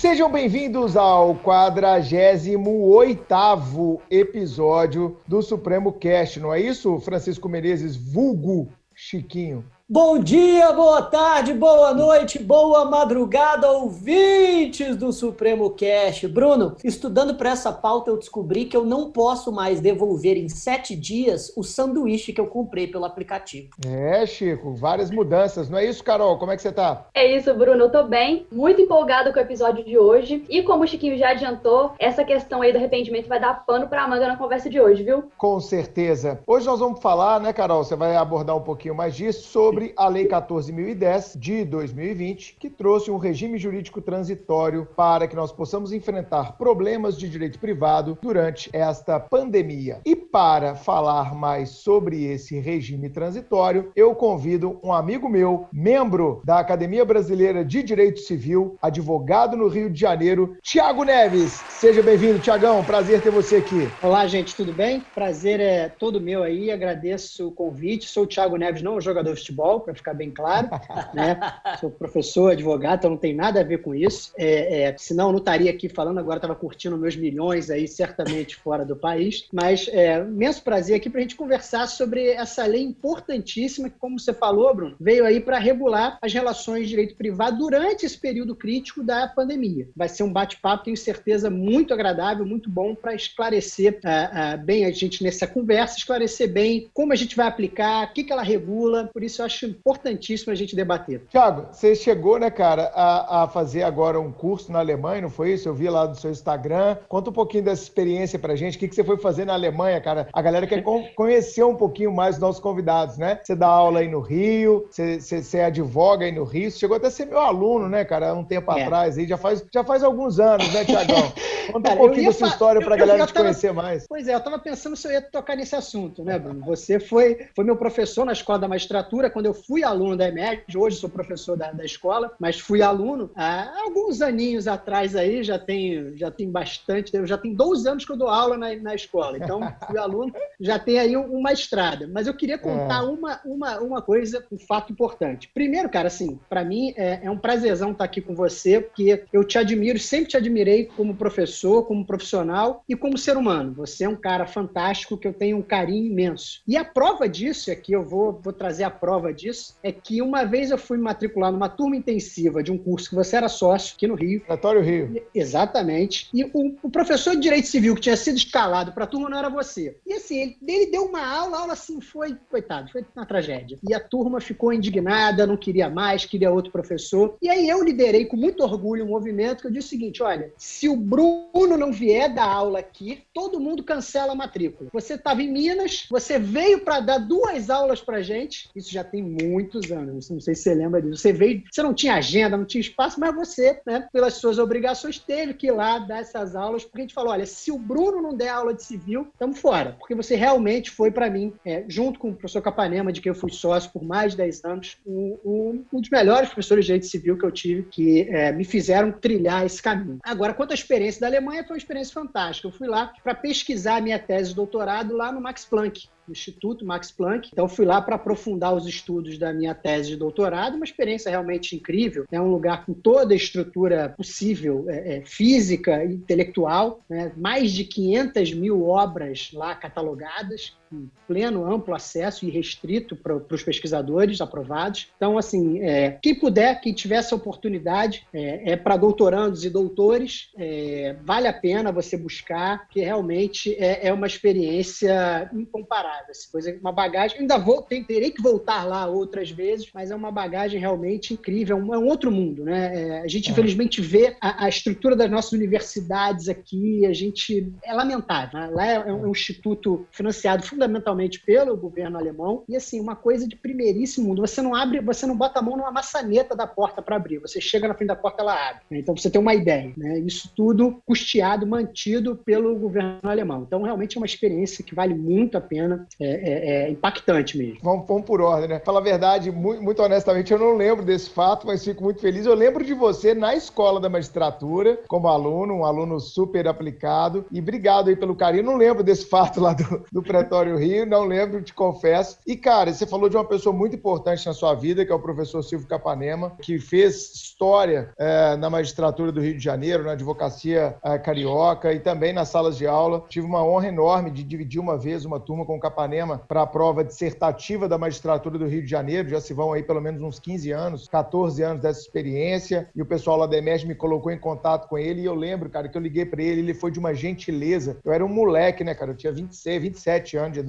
Sejam bem-vindos ao 48º episódio do Supremo Cast, não é isso, Francisco Menezes, vulgo Chiquinho? Bom dia, boa tarde, boa noite, boa madrugada, ouvintes do Supremo Cash. Bruno, estudando para essa pauta, eu descobri que eu não posso mais devolver em sete dias o sanduíche que eu comprei pelo aplicativo. É, Chico, várias mudanças, não é isso, Carol? Como é que você tá? É isso, Bruno, eu tô bem, muito empolgado com o episódio de hoje. E como o Chiquinho já adiantou, essa questão aí do arrependimento vai dar pano pra manga na conversa de hoje, viu? Com certeza. Hoje nós vamos falar, né, Carol? Você vai abordar um pouquinho mais disso sobre sobre a Lei 14.010 de 2020, que trouxe um regime jurídico transitório para que nós possamos enfrentar problemas de direito privado durante esta pandemia. E para falar mais sobre esse regime transitório, eu convido um amigo meu, membro da Academia Brasileira de Direito Civil, advogado no Rio de Janeiro, Tiago Neves. Seja bem-vindo, Tiagão. Prazer ter você aqui. Olá, gente, tudo bem? Prazer é todo meu aí. Agradeço o convite. Sou o Tiago Neves, não jogador de futebol futebol, para ficar bem claro. né? Sou professor, advogado, então não tem nada a ver com isso. É, é, senão eu não estaria aqui falando, agora estava curtindo meus milhões aí, certamente fora do país. Mas é imenso prazer aqui para a gente conversar sobre essa lei importantíssima que, como você falou, Bruno, veio aí para regular as relações de direito privado durante esse período crítico da pandemia. Vai ser um bate-papo, tenho certeza, muito agradável, muito bom para esclarecer uh, uh, bem a gente nessa conversa, esclarecer bem como a gente vai aplicar, o que, que ela regula. Por isso eu acho acho importantíssimo a gente debater. Tiago, você chegou, né, cara, a, a, fazer agora um curso na Alemanha, não foi isso? Eu vi lá no seu Instagram. Conta um pouquinho dessa experiência pra gente. O que, que você foi fazer na Alemanha, cara? A galera quer conhecer um pouquinho mais os nossos convidados, né? Você dá aula aí no Rio, você, você, você advoga aí no Rio. Você chegou até a ser meu aluno, né, cara, um tempo é. atrás. Aí já faz, já faz alguns anos, né, Tiagão? Conta cara, um pouquinho da sua história pra eu, galera eu te tava... conhecer mais. Pois é, eu tava pensando se eu ia tocar nesse assunto, né, Bruno? Você foi, foi meu professor na escola da magistratura quando eu eu fui aluno da EMED, hoje sou professor da, da escola, mas fui aluno há alguns aninhos atrás aí, já tem, já tem bastante, já tem 12 anos que eu dou aula na, na escola, então fui aluno, já tem aí uma estrada. Mas eu queria contar é. uma, uma, uma coisa, um fato importante. Primeiro, cara, assim, para mim é, é um prazerzão estar aqui com você, porque eu te admiro, sempre te admirei como professor, como profissional e como ser humano. Você é um cara fantástico que eu tenho um carinho imenso. E a prova disso, aqui eu vou, vou trazer a prova disso é que uma vez eu fui me matricular numa turma intensiva de um curso que você era sócio aqui no Rio. Laboratório Rio. Exatamente. E o, o, professor de Direito Civil que tinha sido escalado para a turma não era você. E assim, ele, ele deu uma aula, a aula assim foi, coitado, foi uma tragédia. E a turma ficou indignada, não queria mais, queria outro professor. E aí eu liderei com muito orgulho um movimento que eu disse o seguinte: olha, se o Bruno não vier dar aula aqui, todo mundo cancela a matrícula. Você estava em Minas, você veio para dar duas aulas para gente, isso já tem muitos anos, não sei se você lembra disso. Você veio, você não tinha agenda, não tinha espaço, mas você, né, pelas suas obrigações, teve que ir lá dar essas aulas, porque a gente falou: olha, se o Bruno não der aula de civil, estamos fora. Porque você realmente foi, para mim, é, junto com o professor Capanema, de quem eu fui sócio por mais de 10 anos, um, um, dos melhores professores de direito civil que eu tive, que é, me fizeram trilhar esse caminho. Agora, quanto à experiência da Alemanha, foi uma experiência fantástica. Eu fui lá para pesquisar a minha tese de doutorado lá no Max Planck, Instituto Max Planck. Então fui lá para aprofundar os estudos da minha tese de doutorado, uma experiência realmente incrível. É um lugar com toda a estrutura possível, é, é, física, intelectual, né? mais de 500 mil obras lá catalogadas, com pleno, amplo acesso e restrito para os pesquisadores aprovados. Então, assim, é, quem puder, quem tiver essa oportunidade, é, é para doutorandos e doutores, é, vale a pena você buscar, que realmente é, é uma experiência incomparável. Assim, coisa, uma bagagem, ainda vou, terei que voltar lá outras vezes, mas é uma bagagem realmente incrível, é um, é um outro mundo, né? É, a gente, infelizmente, vê a, a, estrutura das nossas universidades aqui, a gente é lamentável. Né? Lá é um, um instituto financiado fundamentalmente pelo governo alemão. E assim, uma coisa de primeiríssimo mundo. Você não abre, você não bota a mão numa maçaneta da porta para abrir. Você chega na frente da porta, ela abre. Então você tem uma ideia. Né? Isso tudo custeado, mantido pelo governo alemão. Então realmente é uma experiência que vale muito a pena. é, é impactante mesmo. Vamos, vamos, por ordem, né? Fala a verdade, muito, muito, honestamente, eu não lembro desse fato, mas fico muito feliz. Eu lembro de você na escola da magistratura, como aluno, um aluno super aplicado. E obrigado aí pelo carinho. Não lembro desse fato lá do, do Pretório Rio, não lembro, te confesso. E, cara, você falou de uma pessoa muito importante na sua vida, que é o professor Silvio Capanema, que fez história é, na magistratura do Rio de Janeiro, na advocacia é, carioca e também nas salas de aula. Tive uma honra enorme de dividir uma vez uma turma com o Capanema para a prova dissertativa da magistratura do Rio de Janeiro. Já se vão aí pelo menos uns 15 anos, 14 anos dessa experiência. E o pessoal lá da EMERG me colocou em contato com ele. E eu lembro, cara, que eu liguei para ele, ele foi de uma gentileza. Eu era um moleque, né, cara? Eu tinha 26, 27 anos de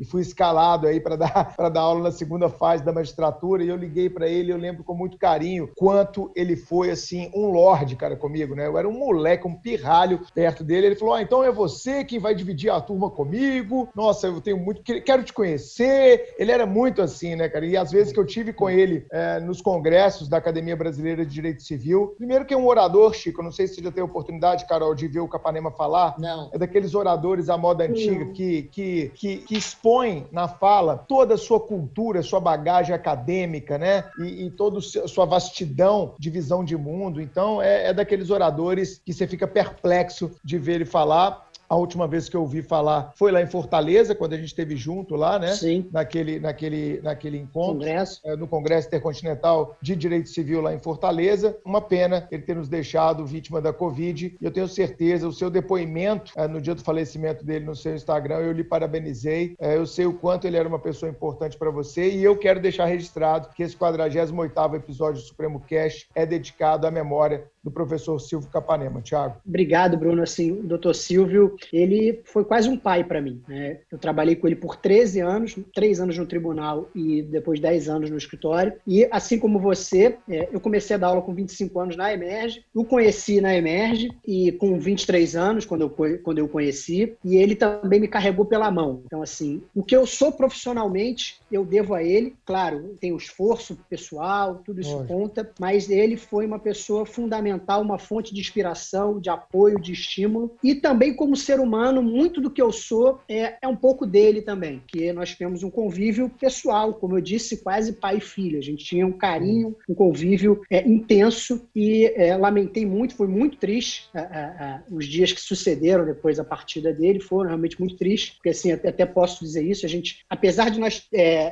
e fui escalado aí para dar, dar aula na segunda fase da magistratura. E eu liguei para ele, eu lembro com muito carinho quanto ele foi, assim, um lorde, cara, comigo, né? Eu era um moleque, um pirralho perto dele. Ele falou: Ah, então é você quem vai dividir a turma comigo. Nossa, eu tenho muito. Quero te conhecer. Ele era muito assim, né, cara? E às vezes que eu tive com ele é, nos congressos da Academia Brasileira de Direito Civil. Primeiro que é um orador, Chico, eu não sei se você já teve a oportunidade, Carol, de ver o Capanema falar. Não. É daqueles oradores à moda antiga que, que, que, que expõe na fala toda a sua cultura, sua bagagem acadêmica, né? E, e toda a sua vastidão de visão de mundo. Então, é, é daqueles oradores que você fica perplexo de ver ele falar. A última vez que eu ouvi falar foi lá em Fortaleza, quando a gente esteve junto lá, né? Sim. Naquele, naquele, naquele encontro. Congresso. É, no Congresso Intercontinental de Direito Civil lá em Fortaleza. Uma pena ele ter nos deixado vítima da Covid. E eu tenho certeza, o seu depoimento é, no dia do falecimento dele no seu Instagram, eu lhe parabenizei. É, eu sei o quanto ele era uma pessoa importante para você e eu quero deixar registrado que esse 48º episódio do Supremo Cast é dedicado à memória do professor Silvio Capanema. Tiago. Obrigado, Bruno. Assim, o doutor Silvio, ele foi quase um pai para mim. Né? Eu trabalhei com ele por 13 anos, 3 anos no tribunal e depois 10 anos no escritório. E assim como você, é, eu comecei a dar aula com 25 anos na Emerge, o conheci na Emerge e com 23 anos, quando eu, quando eu conheci, e ele também me carregou pela mão. Então, assim, o que eu sou profissionalmente, eu devo a ele. Claro, tem o esforço pessoal, tudo isso conta, mas ele foi uma pessoa fundamental fundamental, uma fonte de inspiração, de apoio, de estímulo. E também, como ser humano, muito do que eu sou é, é um pouco dele também, que nós temos um convívio pessoal, como eu disse, quase pai e filho. A gente tinha um carinho, um convívio é, intenso e é, lamentei muito, foi muito triste. É, é, é, os dias que sucederam depois da partida dele foram realmente muito tristes, porque assim, até, posso dizer isso, a gente, apesar de nós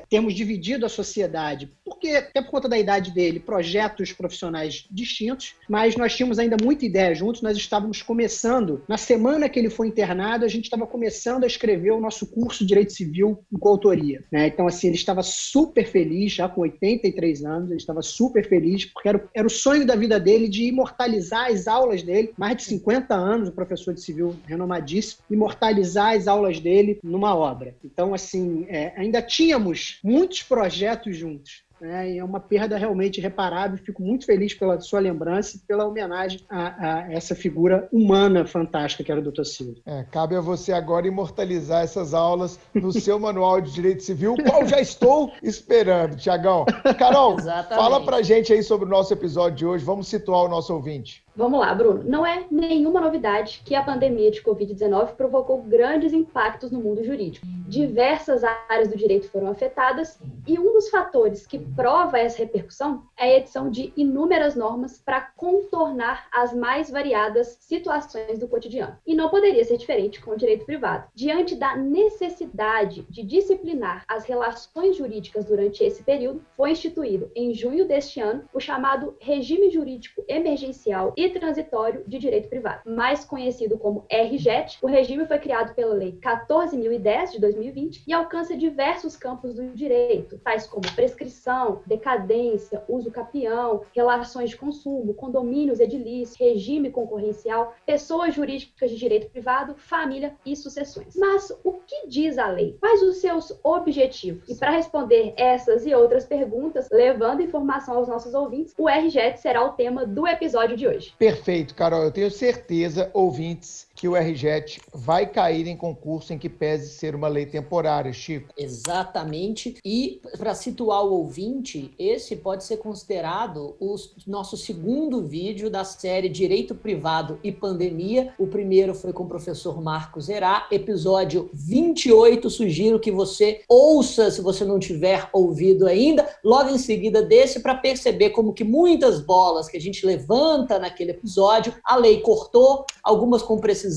termos dividido a sociedade, porque até por conta da idade dele, projetos profissionais distintos, mas nós tínhamos ainda muita ideia juntos. Nós estávamos começando, na semana que ele foi internado, a gente estava começando a escrever o nosso curso de Direito Civil em coautoria. Né? Então, assim, ele estava super feliz, já com 83 anos, ele estava super feliz, porque era, era o sonho da vida dele de imortalizar as aulas dele, mais de 50 anos, o professor de civil renomadíssimo, imortalizar as aulas dele numa obra. Então, assim, é, ainda tínhamos muitos projetos juntos. Né? E é uma perda realmente irreparável. Fico muito feliz pela sua lembrança e pela homenagem a, a essa figura humana fantástica que era o Dr. Silva. É, cabe a você agora imortalizar essas aulas no seu manual de direito civil, qual já estou esperando, Tiagão. Carol, fala pra gente aí sobre o nosso episódio de hoje. Vamos situar o nosso ouvinte. Vamos lá, Bruno. Não é nenhuma novidade que a pandemia de Covid-19 provocou grandes impactos no mundo jurídico. Diversas áreas do direito foram afetadas e um dos fatores que prova essa repercussão é a edição de inúmeras normas para contornar as mais variadas situações do cotidiano. E não poderia ser diferente com o direito privado. Diante da necessidade de disciplinar as relações jurídicas durante esse período, foi instituído em junho deste ano o chamado Regime Jurídico Emergencial e transitório de direito privado. Mais conhecido como RJET, o regime foi criado pela Lei 14.010 de 2020 e alcança diversos campos do direito, tais como prescrição, decadência, uso capião, relações de consumo, condomínios edilícios, regime concorrencial, pessoas jurídicas de direito privado, família e sucessões. Mas o que diz a lei? Quais os seus objetivos? E para responder essas e outras perguntas, levando informação aos nossos ouvintes, o RJET será o tema do episódio de hoje. Perfeito, Carol. Eu tenho certeza, ouvintes, que o RJET vai cair em concurso em que pese ser uma lei temporária, Chico? Exatamente. E para situar o ouvinte, esse pode ser considerado o nosso segundo vídeo da série Direito Privado e Pandemia. O primeiro foi com o professor Marcos Herá, episódio 28. Sugiro que você ouça, se você não tiver ouvido ainda, logo em seguida desse, para perceber como que muitas bolas que a gente levanta naquele episódio, a lei cortou, algumas com precisão,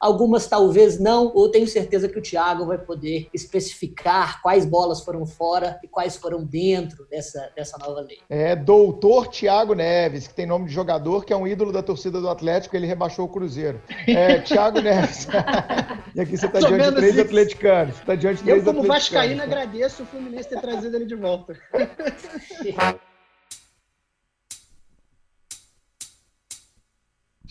algumas talvez não. Eu tenho certeza que o Tiago vai poder especificar quais bolas foram fora e quais foram dentro dessa, dessa nova lei. É, doutor Tiago Neves, que tem nome de jogador, que é um ídolo da torcida do Atlético, ele rebaixou o Cruzeiro. É, Tiago Neves. e aqui você está diante de três isso. atleticanos. Você tá diante de três Eu, como vascaíno, agradeço o Fluminense ter trazido ele de volta.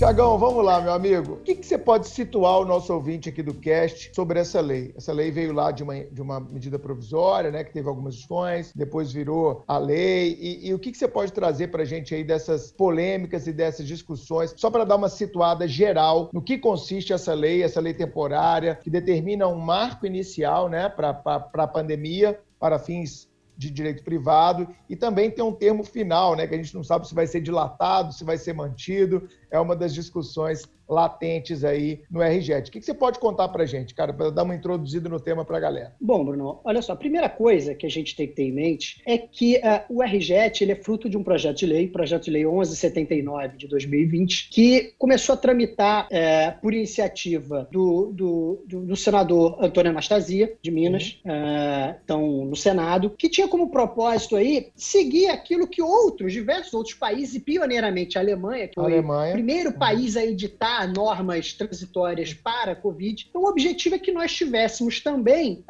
Tiagão, vamos lá, meu amigo. O que, que, você pode situar o nosso ouvinte aqui do cast sobre essa lei? Essa lei veio lá de uma, de uma medida provisória, né, que teve algumas discussões, depois virou a lei. E, e o que, que, você pode trazer para a gente aí dessas polêmicas e dessas discussões, só para dar uma situada geral no que consiste essa lei, essa lei temporária, que determina um marco inicial né, para a pandemia, para fins de direito privado e também tem um termo final, né, que a gente não sabe se vai ser dilatado, se vai ser mantido. É uma das discussões latentes aí no RJET. O que você pode contar para a gente, cara, para dar uma introduzida no tema para a galera? Bom, Bruno, olha só, a primeira coisa que a gente tem que ter em mente é que uh, o RJET ele é fruto de um projeto de lei, projeto de lei 1179 de 2020, que começou a tramitar uh, por iniciativa do, do, do, do, senador Antônio Anastasia, de Minas, uhum. uh, então, no Senado, que tinha como propósito aí seguir aquilo que outros, diversos outros países, e pioneiramente a Alemanha, que foi Alemanha. Primeiro país a editar normas transitórias para a Covid. Então, o objetivo é que nós tivéssemos também,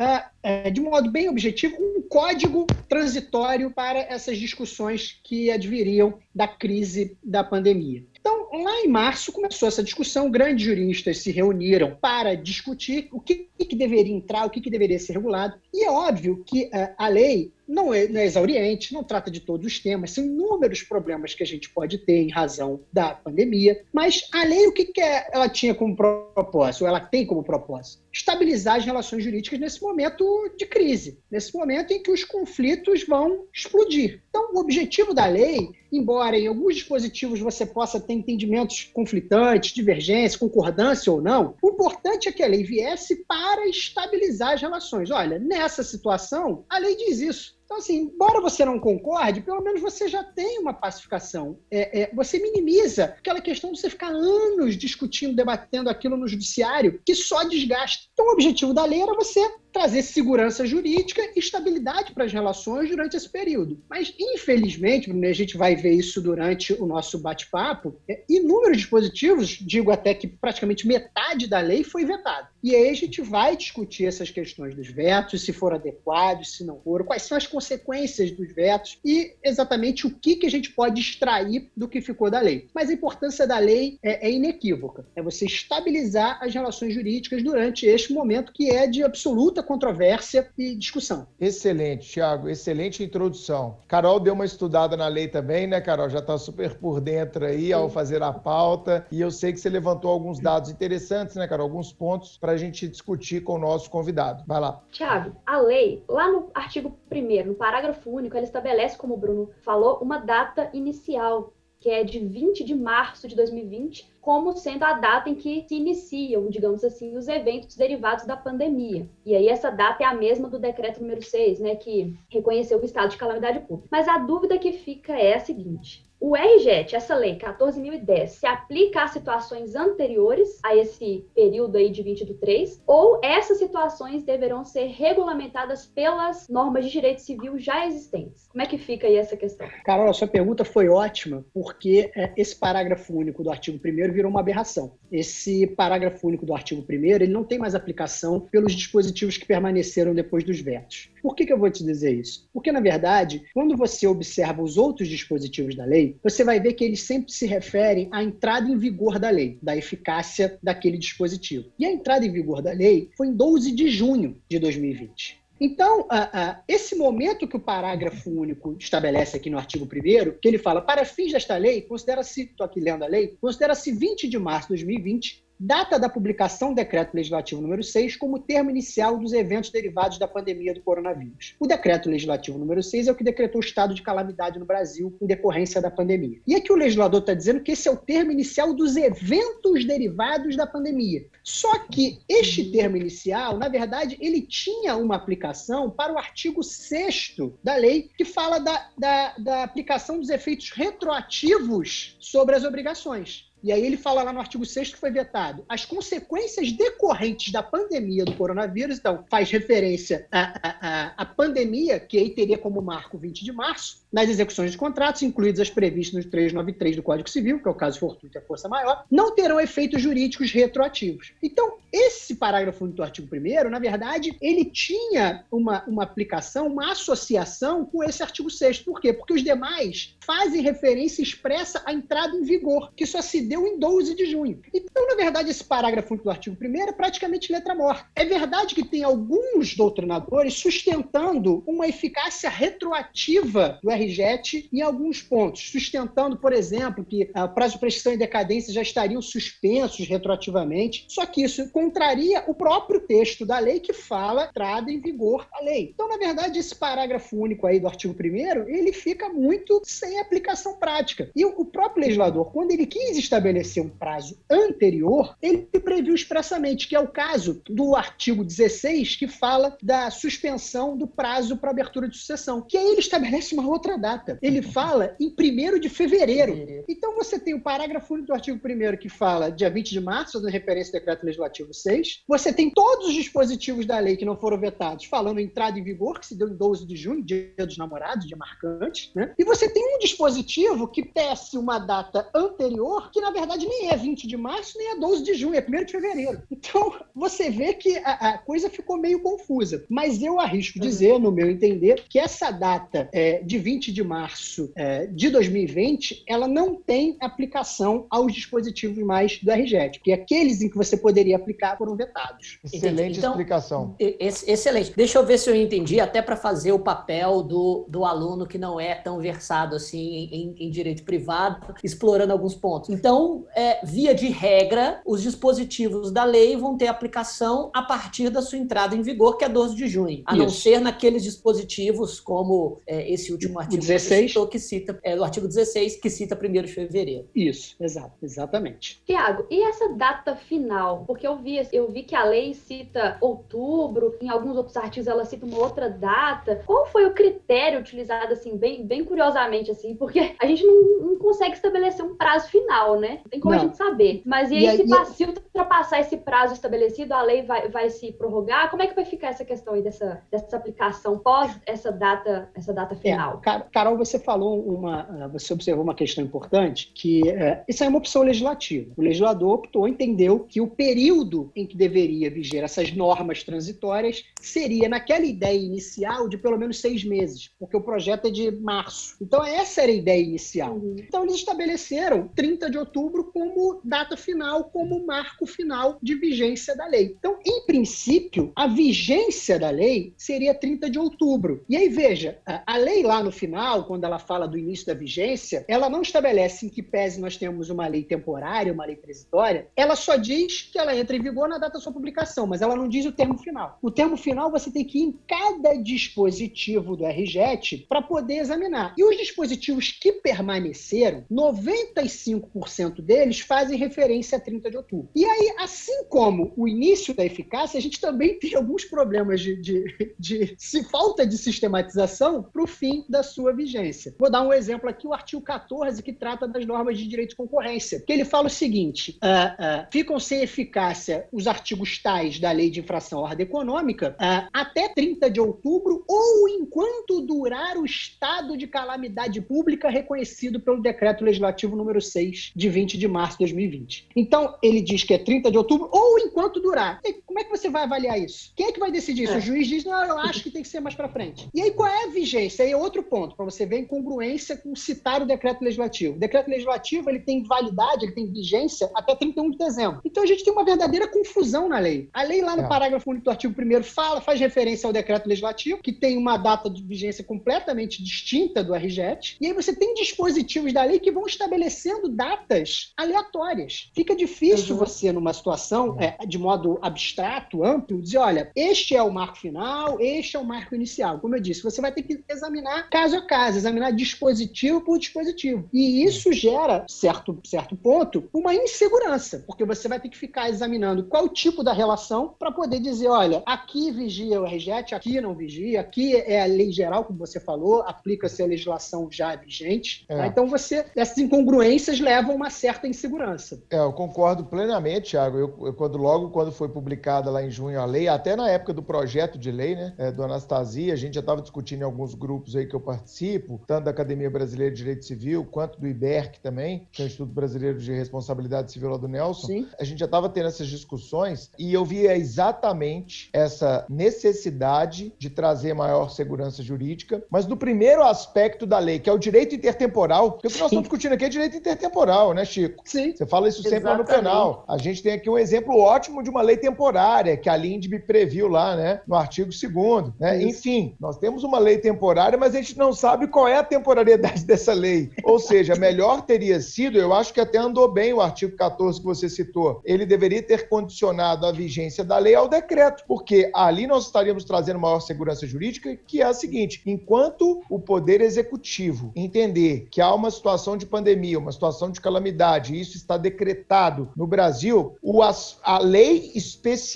é, de modo bem objetivo, um código transitório para essas discussões que adviriam da crise da pandemia. Então, lá em março começou essa discussão, grandes juristas se reuniram para discutir o que, que deveria entrar, o que, que deveria ser regulado. E é óbvio que uh, a lei não é, não é exauriente, não trata de todos os temas, são inúmeros problemas que a gente pode ter em razão da pandemia, mas a lei, o que, que é, ela tinha como propósito, ou ela tem como propósito? Estabilizar as relações jurídicas nesse momento de crise, nesse momento em que os conflitos vão explodir. Então, o objetivo da lei, embora em alguns dispositivos você possa ter entendimentos conflitantes, divergência, concordância ou não, o importante é que a lei viesse para estabilizar as relações. Olha, nessa situação, a lei diz isso. Então, assim, embora você não concorde, pelo menos você já tem uma pacificação. É, é, você minimiza aquela questão de você ficar anos discutindo, debatendo aquilo no judiciário, que só desgasta. Então, o objetivo da lei era você trazer segurança jurídica e estabilidade para as relações durante esse período. Mas, infelizmente, a gente vai ver isso durante o nosso bate-papo, é, inúmeros dispositivos, digo até que praticamente metade da lei foi vetada. E aí a gente vai discutir essas questões dos vetos, se for adequados, se não for, quais são as consequências dos vetos e exatamente o que, que a gente pode extrair do que ficou da lei. Mas a importância da lei é, é inequívoca. É você estabilizar as relações jurídicas durante este momento que é de absoluta muita controvérsia e discussão. Excelente, Thiago, excelente introdução. Carol deu uma estudada na lei também, né, Carol? Já está super por dentro aí ao fazer a pauta. E eu sei que você levantou alguns dados interessantes, né, Carol? Alguns pontos para a gente discutir com o nosso convidado. Vai lá. Tiago, a lei, lá no artigo 1, no parágrafo único, ela estabelece, como o Bruno falou, uma data inicial que é de 20 de março de 2020, como sendo a data em que se iniciam, digamos assim, os eventos derivados da pandemia. E aí essa data é a mesma do decreto número 6, né, que reconheceu o estado de calamidade pública. Mas a dúvida que fica é a seguinte: o RJET, essa lei 14.010, se aplica a situações anteriores a esse período aí de 20 do 3, ou essas situações deverão ser regulamentadas pelas normas de direito civil já existentes? Como é que fica aí essa questão? Carol, a sua pergunta foi ótima, porque é, esse parágrafo único do artigo 1 virou uma aberração. Esse parágrafo único do artigo 1 ele não tem mais aplicação pelos dispositivos que permaneceram depois dos vetos. Por que, que eu vou te dizer isso? Porque, na verdade, quando você observa os outros dispositivos da lei, você vai ver que eles sempre se referem à entrada em vigor da lei, da eficácia daquele dispositivo. E a entrada em vigor da lei foi em 12 de junho de 2020. Então, uh, uh, esse momento que o parágrafo único estabelece aqui no artigo 1 que ele fala, para fins desta lei, considera-se, estou aqui lendo a lei, considera-se 20 de março de 2020 data da publicação do decreto legislativo número 6 como termo inicial dos eventos derivados da pandemia do coronavírus. O decreto legislativo número 6 é o que decretou o estado de calamidade no Brasil em decorrência da pandemia. E aqui o legislador está dizendo que esse é o termo inicial dos eventos derivados da pandemia. Só que este termo inicial, na verdade, ele tinha uma aplicação para o artigo 6 da lei, que fala da, da, da aplicação dos efeitos retroativos sobre as obrigações. E aí ele fala lá no artigo 6 que foi vetado. As consequências decorrentes da pandemia do coronavírus, então, faz referência à, pandemia, que aí teria como marco 20 de março, nas execuções de contratos, incluídas as previstas no 393 do Código Civil, que é o caso fortuito e a força maior, não terão efeitos jurídicos retroativos. Então, esse parágrafo do artigo 1 na verdade, ele tinha uma, uma aplicação, uma associação com esse artigo 6 Por quê? Porque os demais fazem referência expressa à entrada em vigor, que só se deu em 12 de junho. Então, na verdade, esse parágrafo do artigo 1 é praticamente letra morta. É verdade que tem alguns doutrinadores sustentando uma eficácia retroativa do RJET em alguns pontos, sustentando, por exemplo, que o prazo de prescrição e decadência já estariam suspensos retroativamente. Só que isso contraria o próprio texto da lei que fala entrada em vigor da lei. Então, na verdade, esse parágrafo único aí do artigo 1 ele fica muito sem aplicação prática. E o próprio legislador, quando ele quis estabelecer estabelecer um prazo anterior, ele previu expressamente, que é o caso do artigo 16, que fala da suspensão do prazo para abertura de sucessão. Que aí ele estabelece uma outra data. Ele fala em 1 de fevereiro. Então você tem o parágrafo do artigo 1 que fala dia 20 de março, fazendo referência ao decreto legislativo 6. Você tem todos os dispositivos da lei que não foram vetados, falando entrada em vigor, que se deu em 12 de junho, dia dos namorados, dia marcante. Né? E você tem um dispositivo que tece uma data anterior, que na na verdade, nem é 20 de março, nem é 12 de junho, é 1 de fevereiro. Então, você vê que a, a coisa ficou meio confusa. Mas eu arrisco uhum. dizer, no meu entender, que essa data é, de 20 de março é, de 2020, ela não tem aplicação aos dispositivos mais do RGET, porque aqueles em que você poderia aplicar foram vetados. Excelente então, explicação. Excelente. Deixa eu ver se eu entendi, até para fazer o papel do, do aluno que não é tão versado assim em, em direito privado, explorando alguns pontos. Então, então, é, via de regra, os dispositivos da lei vão ter aplicação a partir da sua entrada em vigor, que é 12 de junho. A Isso. não ser naqueles dispositivos, como é, esse último artigo 16. que, citou, que cita, é, o artigo 16, que cita 1 de fevereiro. Isso, exato, exatamente. Tiago, e essa data final? Porque eu vi, eu vi que a lei cita outubro, em alguns outros artigos ela cita uma outra data. Qual foi o critério utilizado, assim, bem, bem curiosamente, assim? Porque a gente não, não consegue estabelecer um prazo final, né? Não tem como não. a gente saber. Mas e aí, e se, e... se ultrapassar esse prazo estabelecido, a lei vai, vai se prorrogar? Como é que vai ficar essa questão aí dessa, dessa aplicação pós essa data, essa data é, final? É, Carol, você falou uma. Ah, você observou uma questão importante, que é, isso é uma opção legislativa. O legislador optou, entendeu que o período em que deveria viger essas normas transitórias seria naquela ideia inicial de pelo menos seis meses, porque o projeto é de março. Então, essa era a ideia inicial. Uhum. Então, eles estabeleceram 30 de outubro outubro como data final, como marco final de vigência da lei. Então, em princípio, a vigência da lei seria 30 de outubro. E aí, veja, a lei lá no final, quando ela fala do início da vigência, ela não estabelece em que pese nós temos uma lei temporária, uma lei transitória, ela só diz que ela entra em vigor na data da sua publicação, mas ela não diz o termo final. O termo final você tem que ir em cada dispositivo do RJET para poder examinar. E os dispositivos que permaneceram, 95% deles fazem referência a 30 de outubro. E aí, assim como o início da eficácia, a gente também tem alguns problemas de, de, de, de falta de sistematização para o fim da sua vigência. Vou dar um exemplo aqui, o artigo 14, que trata das normas de direito de concorrência, que ele fala o seguinte: uh, uh, ficam sem eficácia os artigos tais da lei de infração à ordem econômica uh, até 30 de outubro ou enquanto durar o estado de calamidade pública reconhecido pelo decreto legislativo número 6 de 20 de março de 2020. Então, ele diz que é 30 de outubro ou enquanto durar. E Como é que você vai avaliar isso? Quem é que vai decidir isso? É. O juiz diz, não, eu acho que tem que ser mais para frente. E aí, qual é a vigência? Aí é outro ponto, para você ver a incongruência com citar o decreto legislativo. O decreto legislativo ele tem validade, ele tem vigência até 31 de dezembro. Então a gente tem uma verdadeira confusão na lei. A lei lá no é. parágrafo único do artigo 1 fala, faz referência ao decreto legislativo, que tem uma data de vigência completamente distinta do RGET, e aí você tem dispositivos da lei que vão estabelecendo datas aleatórias. Fica difícil uhum. você, numa situação é, de modo abstrato, amplo, dizer, olha, este é o marco final, este é o marco inicial. Como eu disse, você vai ter que examinar caso a caso, examinar dispositivo por dispositivo. E isso gera, certo, certo ponto, uma insegurança, porque você vai ter que ficar examinando qual o tipo da relação para poder dizer, olha, aqui vigia o RGET, aqui não vigia, aqui é a lei geral, como você falou, aplica-se a legislação já vigente. É. Tá? Então você, essas incongruências levam a uma certa insegurança. É, eu concordo plenamente, Thiago. Eu, eu, quando logo quando foi publicada lá em junho a lei, até na época do projeto de lei, né, é, do Anastasia, a gente já estava discutindo em alguns grupos aí que eu participo, tanto da Academia Brasileira de Direito Civil quanto do IBERC também, que é o Instituto Brasileiro de Responsabilidade Civil lá do Nelson. Sim. A gente já estava tendo essas discussões e eu via exatamente essa necessidade de trazer maior segurança jurídica, mas no primeiro aspecto da lei, que é o direito intertemporal, porque o que nós estamos discutindo aqui é direito intertemporal, né, Chico? Sim. Você fala isso sempre lá no penal. A gente tem aqui um exemplo ótimo de uma lei temporária, que a LINDB previu lá, né, no artigo 2 né? Enfim, nós temos uma lei temporária, mas a gente não sabe qual é a temporariedade dessa lei. Ou seja, melhor teria sido, eu acho que até andou bem o artigo 14 que você citou, ele deveria ter condicionado a vigência da lei ao decreto, porque ali nós estaríamos trazendo maior segurança jurídica, que é a seguinte: enquanto o Poder Executivo entender que há uma situação de pandemia, uma situação de calamidade, e isso está decretado no Brasil, o, a lei especial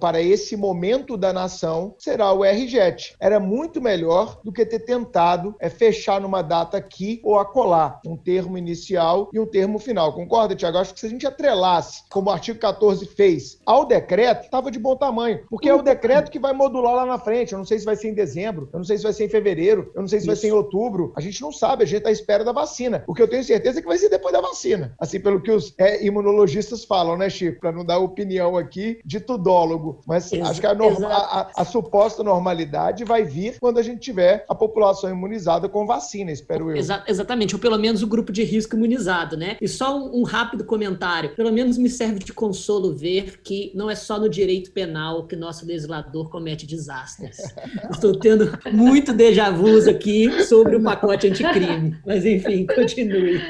para esse momento da nação será o RJET. Era muito melhor do que ter tentado é, fechar numa data aqui ou acolá, um termo inicial e um termo final. Concorda, Tiago? Acho que se a gente atrelasse, como o artigo 14 fez, ao decreto, estava de bom tamanho, porque é o decreto que vai modular lá na frente. Eu não sei se vai ser em dezembro, eu não sei se vai ser em fevereiro, eu não sei se Isso. vai ser em outubro. A gente não sabe, a gente está à espera da vacina. O que eu tenho certeza é que vai ser depois da vacina. Assim, pelo que os é, imunologistas falam, né, Chico? Para não dar opinião aqui de tudólogo. Mas Ex acho que a, norma, a, a, suposta normalidade vai vir quando a gente tiver a população imunizada com vacina, espero eu. Exa exatamente, ou pelo menos o grupo de risco imunizado, né? E só um, um rápido comentário. Pelo menos me serve de consolo ver que não é só no direito penal que nosso legislador comete desastres. Estou tendo muito déjà vu aqui sobre o pacote anticrime. Mas enfim, continue.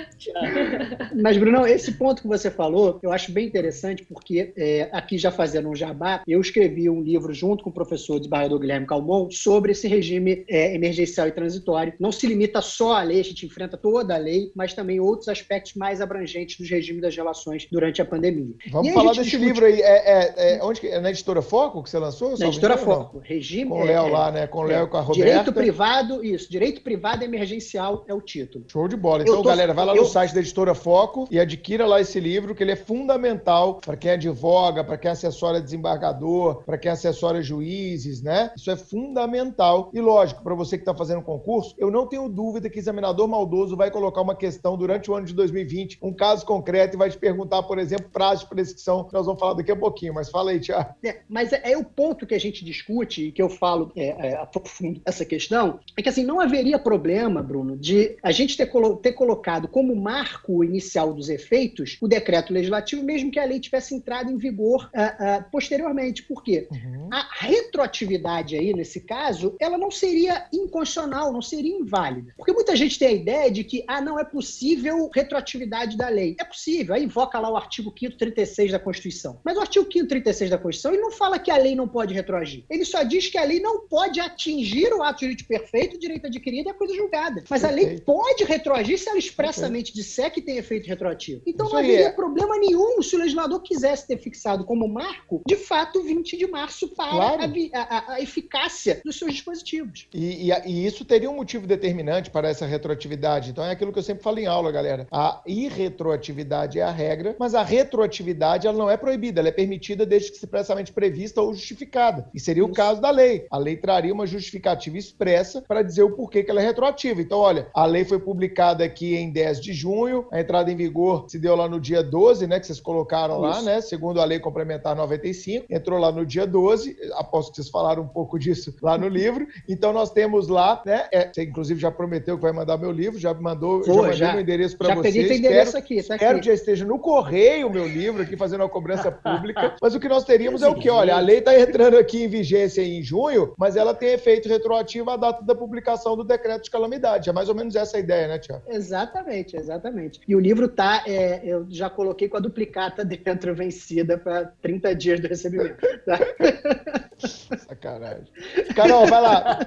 Mas, Bruno, esse ponto que você falou, eu acho bem interessante, porque é, aqui já fazendo um jabá, eu escrevi um livro junto com o professor desembargador Guilherme Calmon sobre esse regime é, emergencial e transitório. Não se limita só à lei, a gente enfrenta toda a lei, mas também outros aspectos mais abrangentes dos regimes das relações durante a pandemia. Vamos falar desse discute... livro aí. É, é, é, onde, é na editora Foco que você lançou? Na editora Foco. Regime, com o Léo é, lá, né? Com o Léo e com a Roberta. Direito privado, isso. Direito privado emergencial é o título. Show de bola. Então, tô... galera, vai lá eu... no site da editora Foco e adquira lá esse livro, que ele é fundamental para quem advoga, para quem assessora desembargador, para quem assessora juízes, né? Isso é fundamental. E lógico, para você que está fazendo concurso, eu não tenho dúvida que examinador maldoso vai colocar uma questão durante o ano de 2020, um caso concreto, e vai te perguntar, por exemplo, prazo de prescrição, que nós vamos falar daqui a pouquinho. Mas fala aí, Tiago. É, mas é, é, o ponto que a gente discute e que eu falo é, é, aprofundo essa questão, é que assim, não haveria problema, Bruno, de a gente ter, colo ter colocado como marco inicial dos efeitos o decreto legislativo, mesmo que a lei tivesse entrado em vigor uh, uh, posteriormente. Por quê? Uhum. A retroatividade aí, nesse caso, ela não seria inconstitucional, não seria inválida. Porque muita gente tem a ideia de que, ah, não é possível retroatividade da lei. É possível, aí invoca lá o artigo 5 36 da Constituição. Mas o artigo 5 36 da Constituição, ele não fala que a lei não pode retroagir. Ele só diz que a lei não pode atingir o ato jurídico perfeito, o direito adquirido e a coisa julgada. Mas a lei pode retroagir se ela expressamente disser que tem efeito retroativo. Então Isso não haveria é. problema nenhum se o legislador quisesse ter fixado como marco, de fato, 20 de março para claro. a, a, a, eficácia dos seus dispositivos. E, e, e, isso teria um motivo determinante para essa retroatividade. Então é aquilo que eu sempre falo em aula, galera. A irretroatividade é a regra, mas a retroatividade ela não é proibida, ela é permitida desde que expressamente prevista ou justificada. E seria isso. o caso da lei. A lei traria uma justificativa expressa para dizer o porquê que ela é retroativa. Então, olha, a lei foi publicada aqui em 10 de junho, a entrada em vigor se deu lá no dia 12, né, que vocês colocaram Isso. lá, né, segundo a lei complementar 95 45, entrou lá no dia 12, aposto que vocês falaram um pouco disso lá no livro. Então nós temos lá, né? É, você inclusive já prometeu que vai mandar meu livro, já mandou, Pô, já mandei já, meu endereço para vocês. Já peguei endereço espero, aqui, tá espero aqui. que já esteja no correio o meu livro aqui fazendo a cobrança pública. Mas o que nós teríamos é o que, olha, a lei está entrando aqui em vigência em junho, mas ela tem efeito retroativo à data da publicação do decreto de calamidade. É mais ou menos essa a ideia, né, Tiago? Exatamente, exatamente. E o livro tá, é, eu já coloquei com a duplicata dentro vencida para 30 dias do recebimento. Tá? Sacanagem. Carol, vai lá.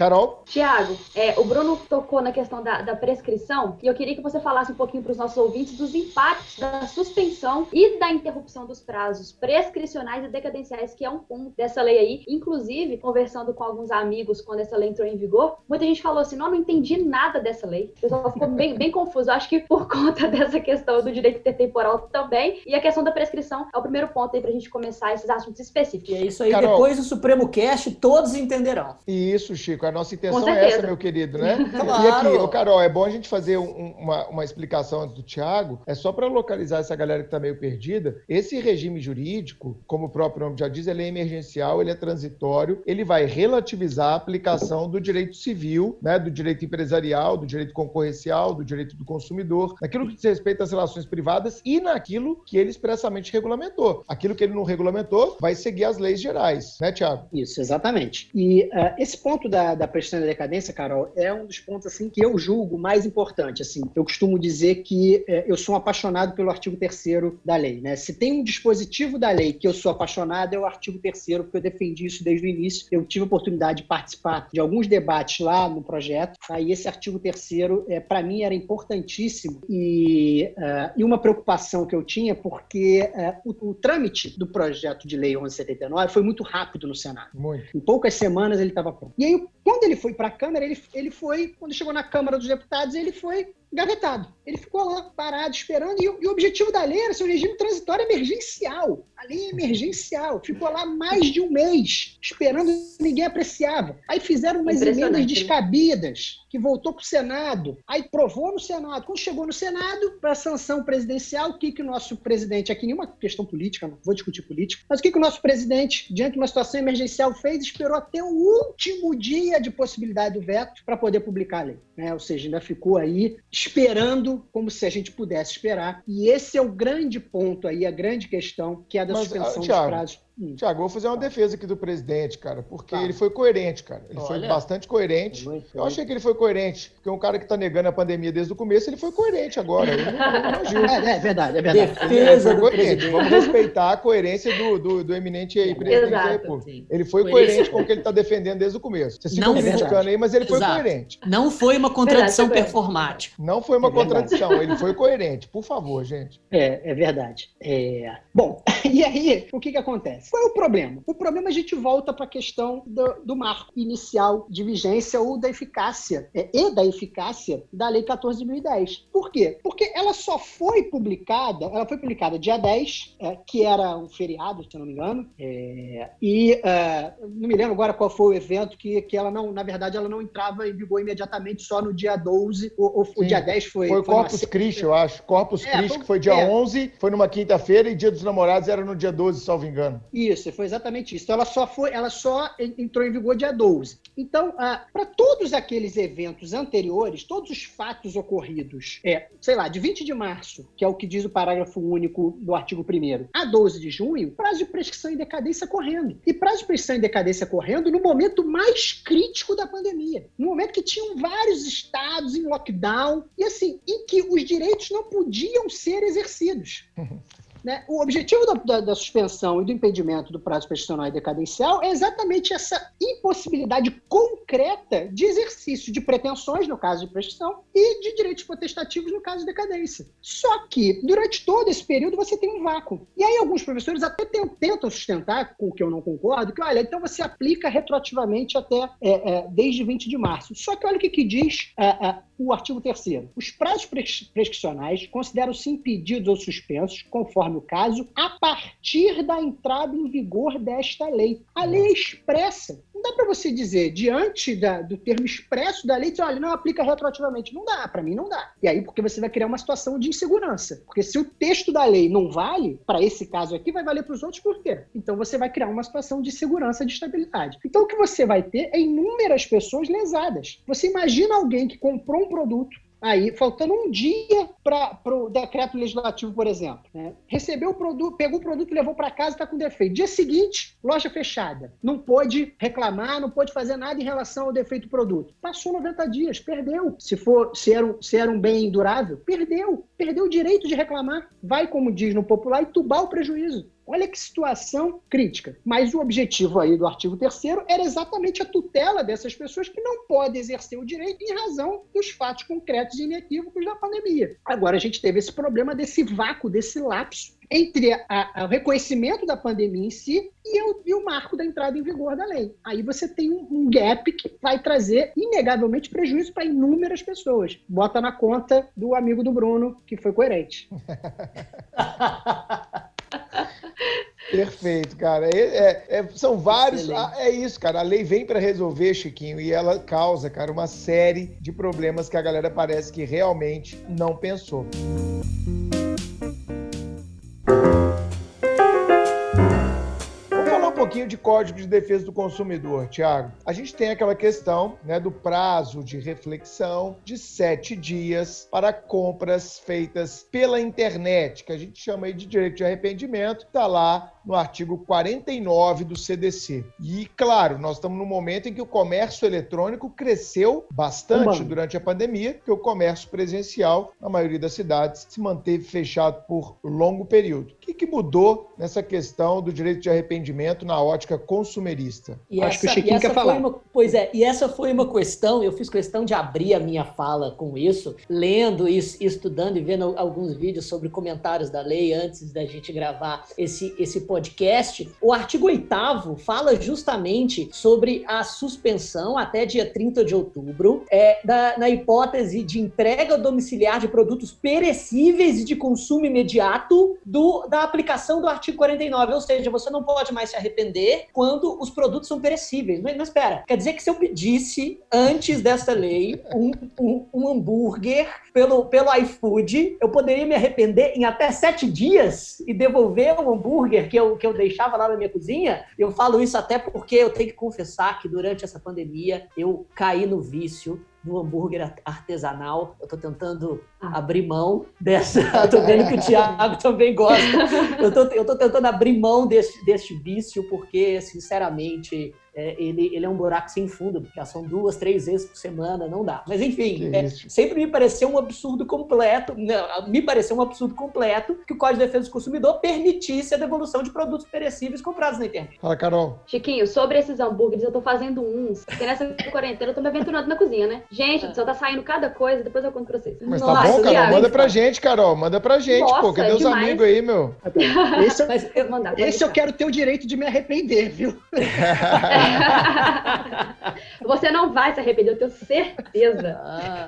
Carol? Tiago, é, o Bruno tocou na questão da, da, prescrição e eu queria que você falasse um pouquinho para os nossos ouvintes dos impactos da suspensão e da interrupção dos prazos prescricionais e decadenciais, que é um ponto dessa lei aí. Inclusive, conversando com alguns amigos quando essa lei entrou em vigor, muita gente falou assim: não, não entendi nada dessa lei. O pessoal ficou bem, bem confuso. Eu acho que por conta dessa questão do direito temporal também e a questão da prescrição é o primeiro ponto aí para a gente começar esses assuntos específicos. E é isso aí, Carol, depois do Supremo Cast, todos entenderão. Isso, Chico. A nossa intenção é essa, meu querido, né? claro. E aqui, ô, Carol, é bom a gente fazer um, uma, uma explicação antes do Tiago. É só para localizar essa galera que está meio perdida. Esse regime jurídico, como o próprio nome já diz, ele é emergencial, ele é transitório, ele vai relativizar a aplicação do direito civil, né, do direito empresarial, do direito concorrencial, do direito do consumidor, naquilo que diz respeito às relações privadas e naquilo que ele expressamente regulamentou. Aquilo que ele não regulamentou vai seguir as leis gerais, né, Tiago? Isso, exatamente. E uh, esse ponto da, da prestação da decadência, Carol, é um dos pontos assim que eu julgo mais importante. Assim, eu costumo dizer que uh, eu sou um apaixonado pelo artigo 3 da lei. Né? Se tem um dispositivo da lei que eu sou apaixonado, é o artigo 3 porque eu defendi isso desde o início. Eu tive a oportunidade de participar de alguns debates lá no projeto. Aí esse artigo 3 é, para mim, era importantíssimo e, uh, e uma preocupação que eu tinha, porque uh, o, o, trâmite do projeto de lei 1179 foi muito rápido no Senado. Muito. Em poucas semanas ele estava pronto. E aí, quando ele foi para a Câmara, ele, ele foi, quando chegou na Câmara dos Deputados, ele foi gavetado. Ele ficou lá parado, esperando, e, e, o objetivo da lei era ser um regime transitório emergencial. A lei é emergencial. Ficou lá mais de um mês, esperando, ninguém apreciava. Aí fizeram umas emendas descabidas, que voltou para o Senado, aí provou no Senado. Quando chegou no Senado, para a sanção presidencial, o que, que o nosso presidente, aqui nenhuma questão política, não vou discutir política, mas o que, que o nosso presidente, diante de uma situação emergencial, fez? Esperou até o último dia de possibilidade do veto para poder publicar a lei. Né? Ou seja, ainda ficou aí esperando como se a gente pudesse esperar. E esse é o grande ponto aí, a grande questão, que é a da Mas, suspensão Thiago, dos prazos. Tiago, vou fazer uma defesa aqui do presidente, cara, porque tá. ele foi coerente, cara. Ele Olha, foi bastante coerente. Eu achei que ele foi coerente, porque um cara que tá negando a pandemia desde o começo, ele foi coerente agora. Ele não, é, é, verdade, é verdade. Defesa coerente. Vamos respeitar a coerência do, do, do eminente aí, presidente Exato, da República. Sim. Ele foi coerente com o que ele tá defendendo desde o começo. Vocês ficam não, criticando aí, mas ele Exato. foi coerente. Não foi uma contradição verdade, performática. Não foi uma é contradição, ele foi coerente. Por favor, gente. É, é verdade. É... Bom, e aí, o que que acontece? Qual é o problema? O problema a gente volta para a questão do, do, marco inicial de vigência ou da eficácia, é, e da eficácia da Lei 14.010. Por quê? Porque ela só foi publicada, ela foi publicada dia 10, é, que era um feriado, se não me engano, é, e é, não me lembro agora qual foi o evento que, que ela não, na verdade, ela não entrava em vigor imediatamente só no dia 12, ou, o dia 10 foi... Foi, foi Corpus Christi, eu acho. Corpus é, Christi, que foi dia 11, foi numa quinta-feira, e Dia dos Namorados era no dia 12, salvo engano. Isso, foi exatamente isso. Então, ela só foi, ela só entrou em vigor dia 12. Então, ah, para todos aqueles eventos anteriores, todos os fatos ocorridos, é, sei lá, de 20 de março, que é o que diz o parágrafo único do artigo 1 a 12 de junho, prazo de prescrição e decadência correndo. E prazo de prescrição e decadência correndo no momento mais crítico da pandemia. No momento que tinham vários estados em lockdown, e assim, em que os direitos não podiam ser exercidos. Né? O objetivo da, da, da, suspensão e do impedimento do prazo prescricional e decadencial é exatamente essa impossibilidade concreta de exercício de pretensões, no caso de prescrição, e de direitos potestativos, no caso de decadência. Só que, durante todo esse período, você tem um vácuo. E aí, alguns professores até tentam sustentar, com o que eu não concordo, que, olha, então você aplica retroativamente até é, é, desde 20 de março. Só que olha o que, que diz é, é o artigo 3 Os prazos prescricionais consideram-se impedidos ou suspensos, conforme o caso, a partir da entrada em vigor desta lei. A lei é expressa. Não dá para você dizer, diante da, do termo expresso da lei, dizer, olha, não aplica retroativamente. Não dá, para mim não dá. E aí, porque você vai criar uma situação de insegurança. Porque se o texto da lei não vale, para esse caso aqui, vai valer para os outros, por quê? Então você vai criar uma situação de segurança, de estabilidade. Então o que você vai ter é inúmeras pessoas lesadas. Você imagina alguém que comprou um produto, Aí, faltando um dia para o decreto legislativo, por exemplo, né? recebeu o produto, pegou o produto e levou para casa, está com defeito. Dia seguinte, loja fechada. Não pôde reclamar, não pôde fazer nada em relação ao defeito do produto. Passou 90 dias, perdeu. Se for, se era, um, se era um bem durável, perdeu. Perdeu o direito de reclamar. Vai, como diz no popular, entubar o prejuízo. Olha que situação crítica. Mas o objetivo aí do artigo 3 era exatamente a tutela dessas pessoas que não podem exercer o direito em razão dos fatos concretos e inequívocos da pandemia. Agora a gente teve esse problema desse vácuo, desse lapso entre a, a, o reconhecimento da pandemia em si e o, e o, marco da entrada em vigor da lei. Aí você tem um, um gap que vai trazer, inegavelmente, prejuízo para inúmeras pessoas. Bota na conta do amigo do Bruno, que foi coerente. Perfeito, cara. É, é, é, são vários. Ah, é isso, cara. A lei vem para resolver, Chiquinho, e ela causa, cara, uma série de problemas que a galera parece que realmente não pensou. pouquinho de Código de Defesa do Consumidor, Tiago. A gente tem aquela questão né, do prazo de reflexão de sete dias para compras feitas pela internet, que a gente chama de direito de arrependimento, está lá no artigo 49 do CDC. E, claro, nós estamos num momento em que o comércio eletrônico cresceu bastante durante a pandemia, porque o comércio presencial, na maioria das cidades, se manteve fechado por longo período. O que, que mudou nessa questão do direito de arrependimento na ótica consumerista? E Acho essa, que o Chiquinho quer falar. Uma, pois é, e essa foi uma questão, eu fiz questão de abrir a minha fala com isso, lendo e estudando e vendo alguns vídeos sobre comentários da lei antes da gente gravar esse, esse podcast. O artigo 8 fala justamente sobre a suspensão até dia 30 de outubro, é, da, na hipótese de entrega domiciliar de produtos perecíveis de consumo imediato do, da aplicação do artigo 49. Ou seja, você não pode mais se arrepender arrepender quando os produtos são perecíveis. Mas, mas espera, quer dizer que se eu pedisse, antes dessa lei, um, um, um hambúrguer pelo, pelo iFood, eu poderia me arrepender em até sete dias e devolver o hambúrguer que eu, que eu deixava lá na minha cozinha? Eu falo isso até porque eu tenho que confessar que durante essa pandemia eu caí no vício do hambúrguer artesanal. Eu estou tentando ah. abrir mão dessa. Estou vendo que o Thiago também gosta. Eu estou tentando abrir mão desse, desse vício, porque, sinceramente, é, ele, ele é um buraco sem fundo, porque são duas, três vezes por semana, não dá. Mas enfim, é, sempre me pareceu um absurdo completo, não, me pareceu um absurdo completo que o Código de Defesa do Consumidor permitisse a devolução de produtos perecíveis comprados na internet. Fala, Carol. Chiquinho, sobre esses hambúrgueres, eu tô fazendo uns, porque nessa quarentena eu tô me aventurando na cozinha, né? Gente, só tá saindo cada coisa, depois eu conto pra vocês. Mas Nossa, tá bom, Carol, manda pra gente, Carol, manda pra gente, Nossa, pô, cadê os amigos aí, meu? Esse, eu, Mas eu, mandar, esse eu quero ter o direito de me arrepender, viu? Você não vai se arrepender, eu tenho certeza. Ah,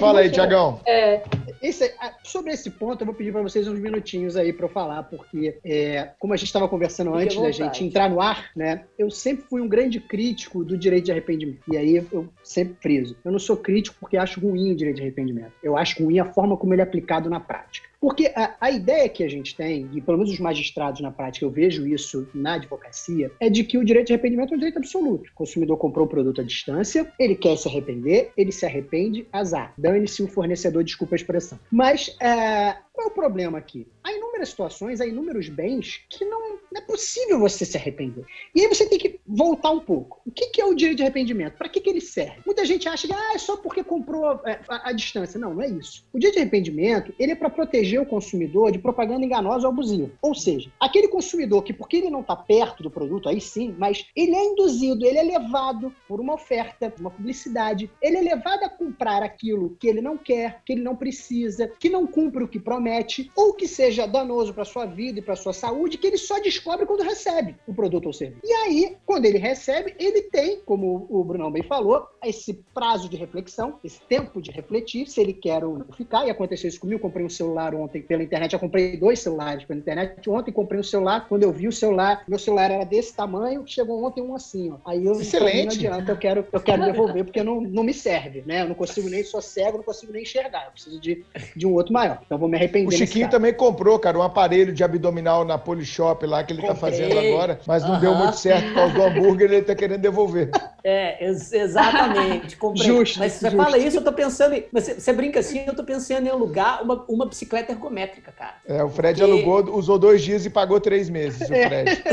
Fala aí, Tiagão. É, esse, sobre esse ponto, eu vou pedir para vocês uns minutinhos aí para eu falar, porque, é, como a gente estava conversando Fique antes da gente entrar no ar, né? Eu sempre fui um grande crítico do direito de arrependimento. E aí eu sempre friso. Eu não sou crítico porque acho ruim o direito de arrependimento. Eu acho ruim a forma como ele é aplicado na prática. Porque a, a, ideia que a gente tem, e pelo menos os magistrados na prática, eu vejo isso na advocacia, é de que o direito de arrependimento é um direito absoluto. O consumidor comprou o produto à distância, ele quer se arrepender, ele se arrepende, azar. Dane-se o fornecedor, desculpa a expressão. Mas é, qual é o problema aqui? Há inúmeras situações, há inúmeros bens que não, não, é possível você se arrepender. E aí você tem que voltar um pouco. O que, que é o direito de arrependimento? Para que, que ele serve? Muita gente acha que ah, é só porque comprou é, a, a, distância. Não, não é isso. O direito de arrependimento ele é para proteger o consumidor de propaganda enganosa ou abusiva. Ou seja, aquele consumidor que, porque ele não está perto do produto, aí sim, mas ele é induzido, ele é levado por uma oferta, uma publicidade, ele é levado a comprar aquilo que ele não quer, que ele não precisa, que não cumpre o que promete compromete ou que seja danoso para sua vida e para sua saúde, que ele só descobre quando recebe o produto ou serviço. E aí, quando ele recebe, ele tem, como o Brunão bem falou, esse prazo de reflexão, esse tempo de refletir, se ele quer ou não ficar. E aconteceu isso comigo, eu comprei um celular ontem pela internet, eu comprei dois celulares pela internet. Ontem comprei um celular, quando eu vi o celular, meu celular era desse tamanho, chegou ontem um assim, ó. Aí eu Excelente. não adianta, eu quero, eu quero devolver, porque não, não me serve, né? Eu não consigo nem, sou cego, não consigo nem enxergar. Eu preciso de, de um outro maior. Então vou me arrepender. O Chiquinho também comprou, cara, um aparelho de abdominal na Polishop lá que ele tá Comprei. fazendo agora, mas não deu muito certo por causa do hambúrguer, ele tá querendo devolver. É, ex- exatamente. Comprei. Justo, Mas você justo. fala isso, eu tô pensando em. Você, você brinca assim, eu tô pensando em alugar uma, uma bicicleta ergométrica, cara. É, o Fred Porque- alugou, usou dois dias e pagou três meses, o Fred.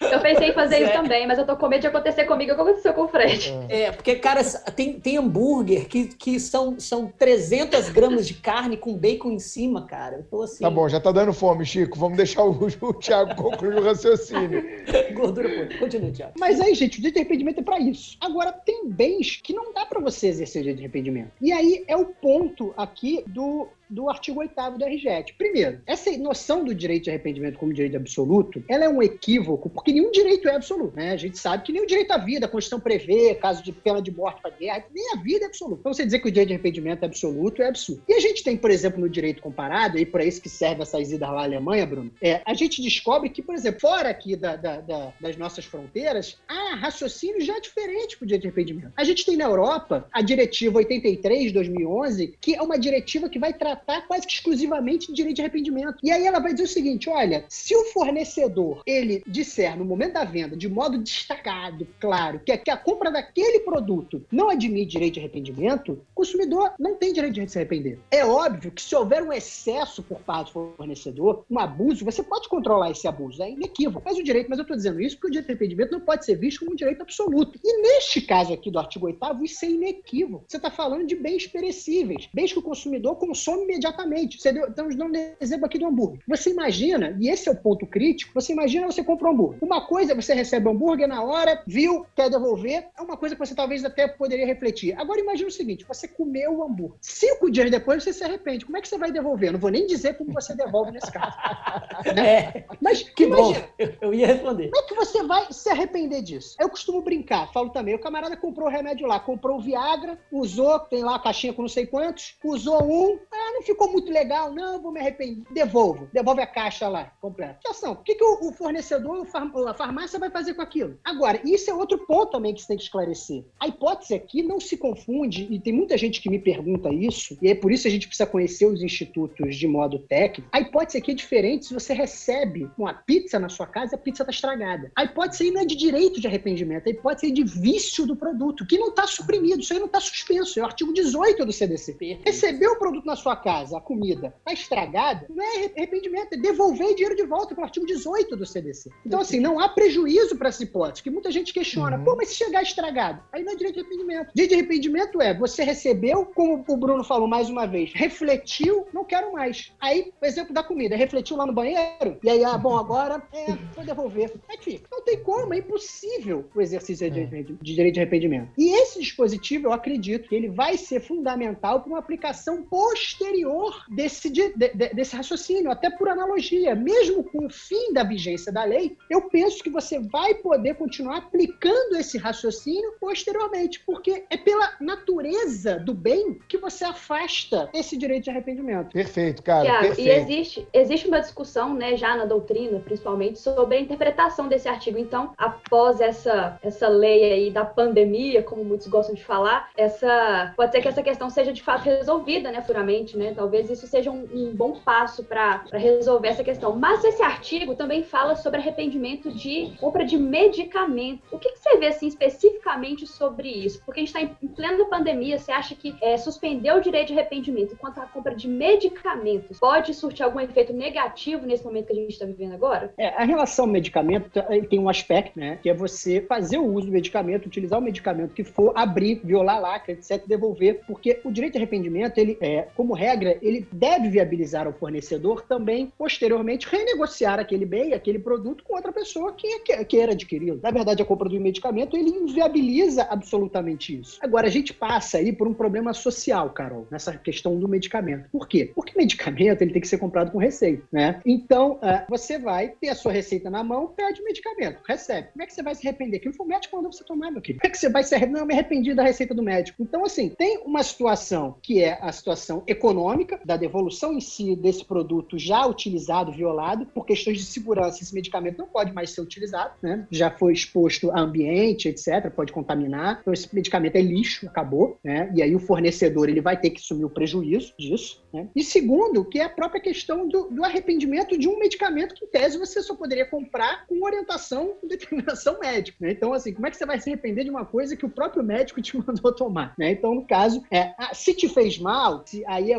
Eu pensei em fazer isso Sério? também, mas eu tô com medo de acontecer comigo o que aconteceu com o Fred. É, porque, cara, tem, tem hambúrguer que, que são, são 300 gramas de carne com bacon em cima, cara. Eu tô assim. Tá bom, já tá dando fome, Chico. Vamos deixar o, o Thiago concluir o raciocínio. Gordura pura. Continua, Thiago. Mas aí, gente, o direito de arrependimento é para isso. Agora, tem bens que não dá para você exercer o direito de arrependimento. E aí é o ponto aqui do, do artigo 8 do RGET. Primeiro, essa noção do direito de arrependimento como direito absoluto, ela é um equívoco, porque nenhum direito é absoluto, né? A gente sabe que nem o direito à vida, a Constituição prevê, caso de pena de morte para guerra, nem a vida é absoluta. Então, você dizer que o direito de arrependimento é absoluto é absurdo. E a gente tem, por exemplo, no direito comparado, e para isso que serve essas idas lá à Alemanha, Bruno, é, a gente descobre que, por exemplo, fora aqui da- da- da- das nossas fronteiras, há raciocínio já diferente para o direito de arrependimento. A gente tem na Europa a diretiva 83 de 2011, que é uma diretiva que vai tratar quase que exclusivamente de direito de arrependimento. E aí ela vai dizer o seguinte: olha, se o fornecedor ele disser no momento da venda, de modo destacado, claro, que a, que a compra daquele produto não admite direito de arrependimento, o consumidor não tem direito de se arrepender. É óbvio que se houver um excesso por parte do fornecedor, um abuso, você pode controlar esse abuso, é inequívoco. Mas o direito, mas eu estou dizendo isso porque o direito de arrependimento não pode ser visto como um direito absoluto. E neste caso aqui do artigo 8 isso é inequívoco. Você está falando de bens perecíveis, bens que o consumidor consome imediatamente. Você deu, estamos dando um exemplo aqui do hambúrguer. Você imagina, e esse é o ponto crítico, você imagina você compra um hambúrguer. Uma coisa você recebe o hambúrguer na hora, viu, quer devolver, é uma coisa que você talvez até poderia refletir. Agora imagina o seguinte, você comeu o hambúrguer. Cinco dias depois você se arrepende. Como é que você vai devolver? Não vou nem dizer como você devolve nesse caso. É, Mas que bom. imagina, Eu, eu ia responder. como é que você vai se arrepender disso? Eu costumo brincar, falo também. O camarada comprou o remédio lá, comprou o Viagra, usou, tem lá a caixinha com não sei quantos, usou um, ah, não ficou muito legal, não, vou me arrepender. Devolvo, devolve a caixa lá, completa. Atenção, o que, que o, o fornecedor, a farmácia vai fazer com aquilo? Agora, isso é outro ponto também que você tem que esclarecer. A hipótese aqui não se confunde, e tem muita gente que me pergunta isso, e é por isso a gente precisa conhecer os institutos de modo técnico. A hipótese aqui é diferente se você recebe uma pizza na sua casa e a pizza está estragada. A hipótese aí não é de direito de arrependimento, a hipótese é de vício do produto, que não está suprimido, isso aí não está suspenso, é o artigo 18 do CDC. Perfeito. Recebeu o produto na sua casa, a comida, está estragada, não é arrependimento, é devolver dinheiro de volta pelo artigo 18 do CDC. Então, assim, não há prejuízo para essa hipótese, que muita gente questiona, Uhum. pô, mas se chegar estragado, aí não é direito de arrependimento. Direito de arrependimento é, você recebeu, como o Bruno falou mais uma vez, refletiu, não quero mais. Aí, o exemplo da comida, refletiu lá no banheiro, e aí, ah, bom, agora, é, vou devolver. É que fica? Não tem como, é impossível o exercício de, de- de direito de arrependimento. E esse dispositivo, eu acredito que ele vai ser fundamental para uma aplicação posterior desse, de- de- de- desse raciocínio, até por analogia. Mesmo com o fim da vigência da lei, eu penso que você vai poder continuar aplicando esse raciocínio posteriormente, porque é pela natureza do bem que você afasta esse direito de arrependimento. Perfeito, cara. Tiago, perfeito. e existe, existe uma discussão, né, já na doutrina, principalmente, sobre a interpretação desse artigo. Então, após essa, essa lei aí da pandemia, como muitos gostam de falar, essa pode ser que essa questão seja de fato resolvida, né, futuramente, né? Talvez isso seja um, um bom passo para resolver essa questão. Mas esse artigo também fala sobre arrependimento de compra de medicamento. O que, que você vê assim especificamente sobre isso? Porque a gente está em, plena pandemia, você acha que é, suspender o direito de arrependimento enquanto a compra de medicamentos pode surtir algum efeito negativo nesse momento que a gente está vivendo agora? É, a relação ao medicamento ele tem um aspecto, né? Que é você fazer o uso do medicamento, utilizar o medicamento que for abrir, violar a lacra, etc, devolver, porque o direito de arrependimento, ele, é, como regra, ele deve viabilizar ao fornecedor também, posteriormente, renegociar aquele bem, aquele produto com outra pessoa que queira adquiri-lo. Na verdade, a compra do medicamento, ele inviabiliza absolutamente isso. Agora, a gente passa aí por um problema social, Carol, nessa questão do medicamento. Por quê? Porque medicamento, ele tem que ser comprado com receita, né? Então, uh, você vai ter a sua receita na mão, pede o medicamento, recebe. Como é que você vai se arrepender? Que o médico mandou você tomar, meu querido. Como é que você vai se arrepender? Não, eu me arrependi da receita do médico. Então, assim, tem uma situação que é a situação econômica, da devolução em si desse produto já utilizado, violado, por questões de segurança, esse medicamento não pode mais ser utilizado, né? Já foi exposto a ambiente, etc., pode contaminar. Então, esse medicamento é lixo, acabou, né? E aí o fornecedor ele vai ter que assumir o prejuízo disso. Né? E segundo, que é a própria questão do, do, arrependimento de um medicamento que, em tese, você só poderia comprar com orientação e determinação médica. Né? Então, assim, como é que você vai se arrepender de uma coisa que o próprio médico te mandou tomar? Né? Então, no caso, é, se te fez mal, se, aí é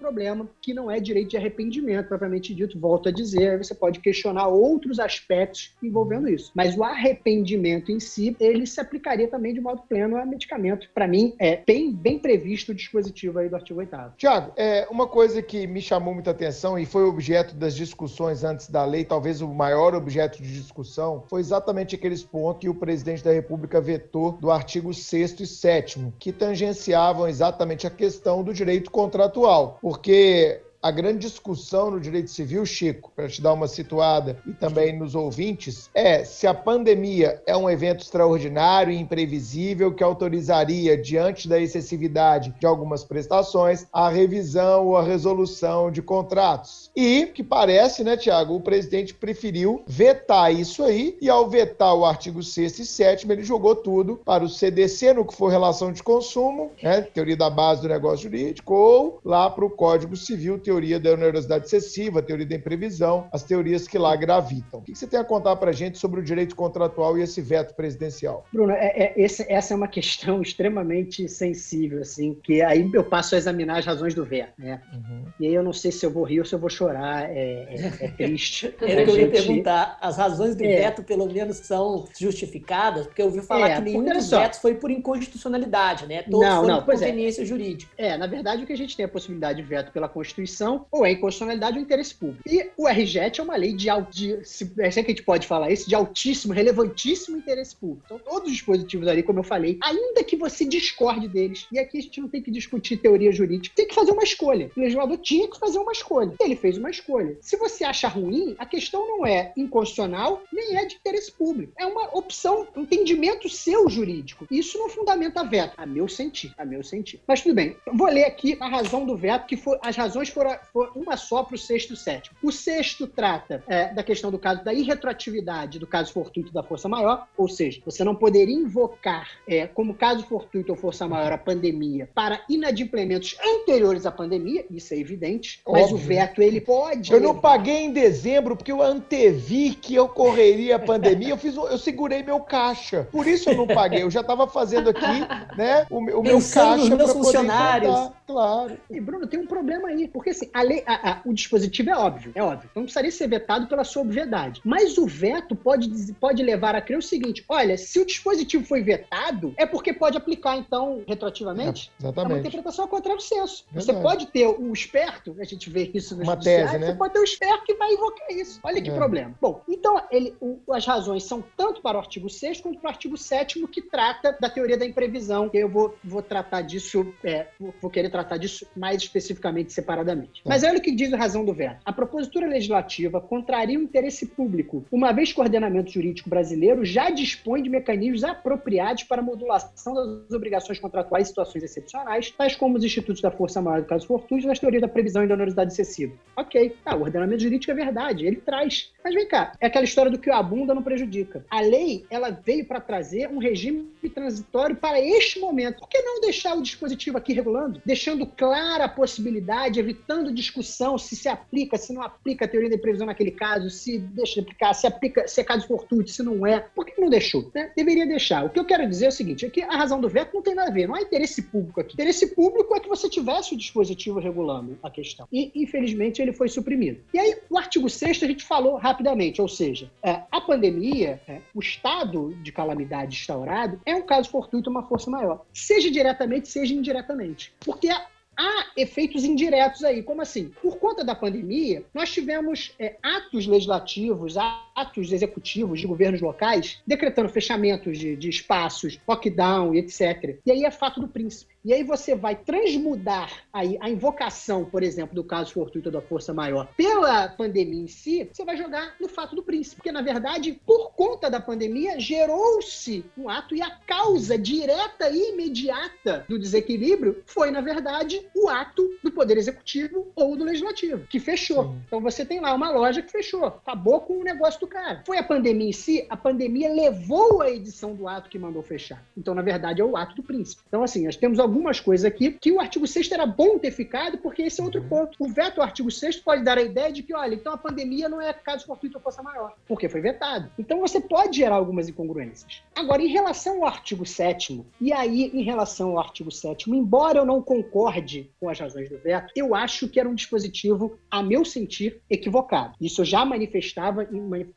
problema que não é direito de arrependimento, propriamente dito, volto a dizer, você pode questionar outros aspectos envolvendo isso. Mas o arrependimento em si, ele se aplicaria também de modo pleno a medicamento. Para mim, é bem, bem previsto o dispositivo aí do artigo 8 Tiago, é, uma coisa que me chamou muita atenção e foi objeto das discussões antes da lei, talvez o maior objeto de discussão, foi exatamente aqueles pontos que o presidente da República vetou do artigo 6 e 7 que tangenciavam exatamente a questão do direito contratual. Porque a grande discussão no direito civil, Chico, para te dar uma situada e também nos ouvintes, é se a pandemia é um evento extraordinário e imprevisível que autorizaria, diante da excessividade de algumas prestações, a revisão ou a resolução de contratos. E que parece, né, Tiago, o presidente preferiu vetar isso aí e ao vetar o artigo 6 e 7 ele jogou tudo para o CDC no que for relação de consumo, né, teoria da base do negócio jurídico, ou lá para o Código Civil, teoria da onerosidade excessiva, a teoria da imprevisão, as teorias que lá gravitam. O que você tem a contar para a gente sobre o direito contratual e esse veto presidencial? Bruno, é, é, esse, essa é uma questão extremamente sensível, assim, que aí eu passo a examinar as razões do veto, né? Uhum. E aí eu não sei se eu vou rir ou se eu vou chorar, é, é, é triste. Era que eu ia perguntar, as razões do é. veto pelo menos são justificadas, porque eu ouvi falar é, que nenhum dos vetos foi por inconstitucionalidade, né? Todos não, foram não, por conveniência jurídica. É, na verdade o que a gente tem a possibilidade de veto pela Constituição Ou é inconstitucionalidade ou interesse público. E o RJET é uma lei de, de se, é assim que a gente pode falar isso, de altíssimo, relevantíssimo interesse público. Então, todos os dispositivos ali, como eu falei, ainda que você discorde deles, e aqui a gente não tem que discutir teoria jurídica, tem que fazer uma escolha. O legislador tinha que fazer uma escolha. Ele fez uma escolha. Se você acha ruim, a questão não é inconstitucional, nem é de interesse público. É uma opção, um entendimento seu jurídico. Isso não fundamenta veto, a meu sentir, a meu sentir. Mas tudo bem, vou ler aqui a razão do veto, que foi, as razões foram for uma só para o sexto e sétimo. O sexto trata é, da questão do caso da irretroatividade do caso fortuito da força maior, ou seja, você não poderia invocar é, como caso fortuito ou força maior a pandemia para inadimplementos anteriores à pandemia, isso é evidente, Óbvio. mas o veto ele pode. Eu não paguei em dezembro porque eu antevi que ocorreria a pandemia, eu, fiz, eu segurei meu caixa. Por isso eu não paguei, eu já estava fazendo aqui né, o, o meu caixa para funcionários. Claro. E Bruno, tem um problema aí, porque assim, a lei, a, a, o dispositivo é óbvio, é óbvio. Então precisaria ser vetado pela sua obviedade. Mas o veto pode, pode levar a crer o seguinte: olha, se o dispositivo foi vetado, é porque pode aplicar, então, retroativamente. É, exatamente. É uma interpretação ao contrário do senso. Você pode ter o esperto, a gente vê isso no Uma tese, né? Você pode ter o esperto que vai invocar isso. Olha que é. problema. Bom, então ele, o, as razões são tanto para o artigo 6 quanto para o artigo 7 que trata da teoria da imprevisão. Eu vou, vou tratar disso, é, vou querer tratar disso mais especificamente separadamente. Mas olha o que diz a razão do veto. A propositura legislativa contraria o interesse público, uma vez que o ordenamento jurídico brasileiro já dispõe de mecanismos apropriados para a modulação das obrigações contratuais em situações excepcionais, tais como os institutos da força maior do caso fortuito e das teorias da previsão e da onerosidade excessiva. Ok, tá, o ordenamento jurídico é verdade, ele traz. Mas vem cá, é aquela história do que o abunda não prejudica. A lei, ela veio para trazer um regime transitório para este momento. Por que não deixar o dispositivo aqui regulando? Deixando clara a possibilidade, evitando discussão se se aplica, se não aplica a teoria da previsão naquele caso, se deixa de aplicar, se aplica, se é caso fortuito, se não é. Por que que não deixou? Né? Deveria deixar. O que eu quero dizer é o seguinte: é que a razão do veto não tem nada a ver, não há interesse público aqui. Interesse público é que você tivesse o dispositivo regulando a questão. E, infelizmente, ele foi suprimido. E aí, o artigo 6 a gente falou rapidamente, ou seja, é, a pandemia, é, o estado de calamidade instaurado, é um caso fortuito, uma força maior. Seja diretamente, seja indiretamente. Porque a há efeitos indiretos aí. Como assim? Por conta da pandemia, nós tivemos é, atos legislativos, atos executivos de governos locais decretando fechamentos de, de espaços, lockdown etc. E aí é fato do príncipe. E aí você vai transmudar aí a invocação, por exemplo, do caso fortuito da força maior pela pandemia em si, você vai jogar no fato do príncipe. Porque, na verdade, por conta da pandemia, gerou-se um ato e a causa direta e imediata do desequilíbrio foi, na verdade, o ato do Poder Executivo ou do Legislativo, que fechou. Sim. Então você tem lá uma loja que fechou, acabou com o negócio do cara. Foi a pandemia em si, a pandemia levou a edição do ato que mandou fechar. Então, na verdade, é o ato do príncipe. Então, assim, nós temos algumas coisas aqui que o artigo 6 era bom ter ficado, porque esse é outro uhum. ponto. O veto ao artigo 6 pode dar a ideia de que, olha, então a pandemia não é caso fortuito ou força maior, porque foi vetado. Então você pode gerar algumas incongruências. Agora, em relação ao artigo 7 e aí em relação ao artigo 7 embora eu não concorde com as razões do veto, eu acho que era um dispositivo, a meu sentir, equivocado. Isso eu já manifestava,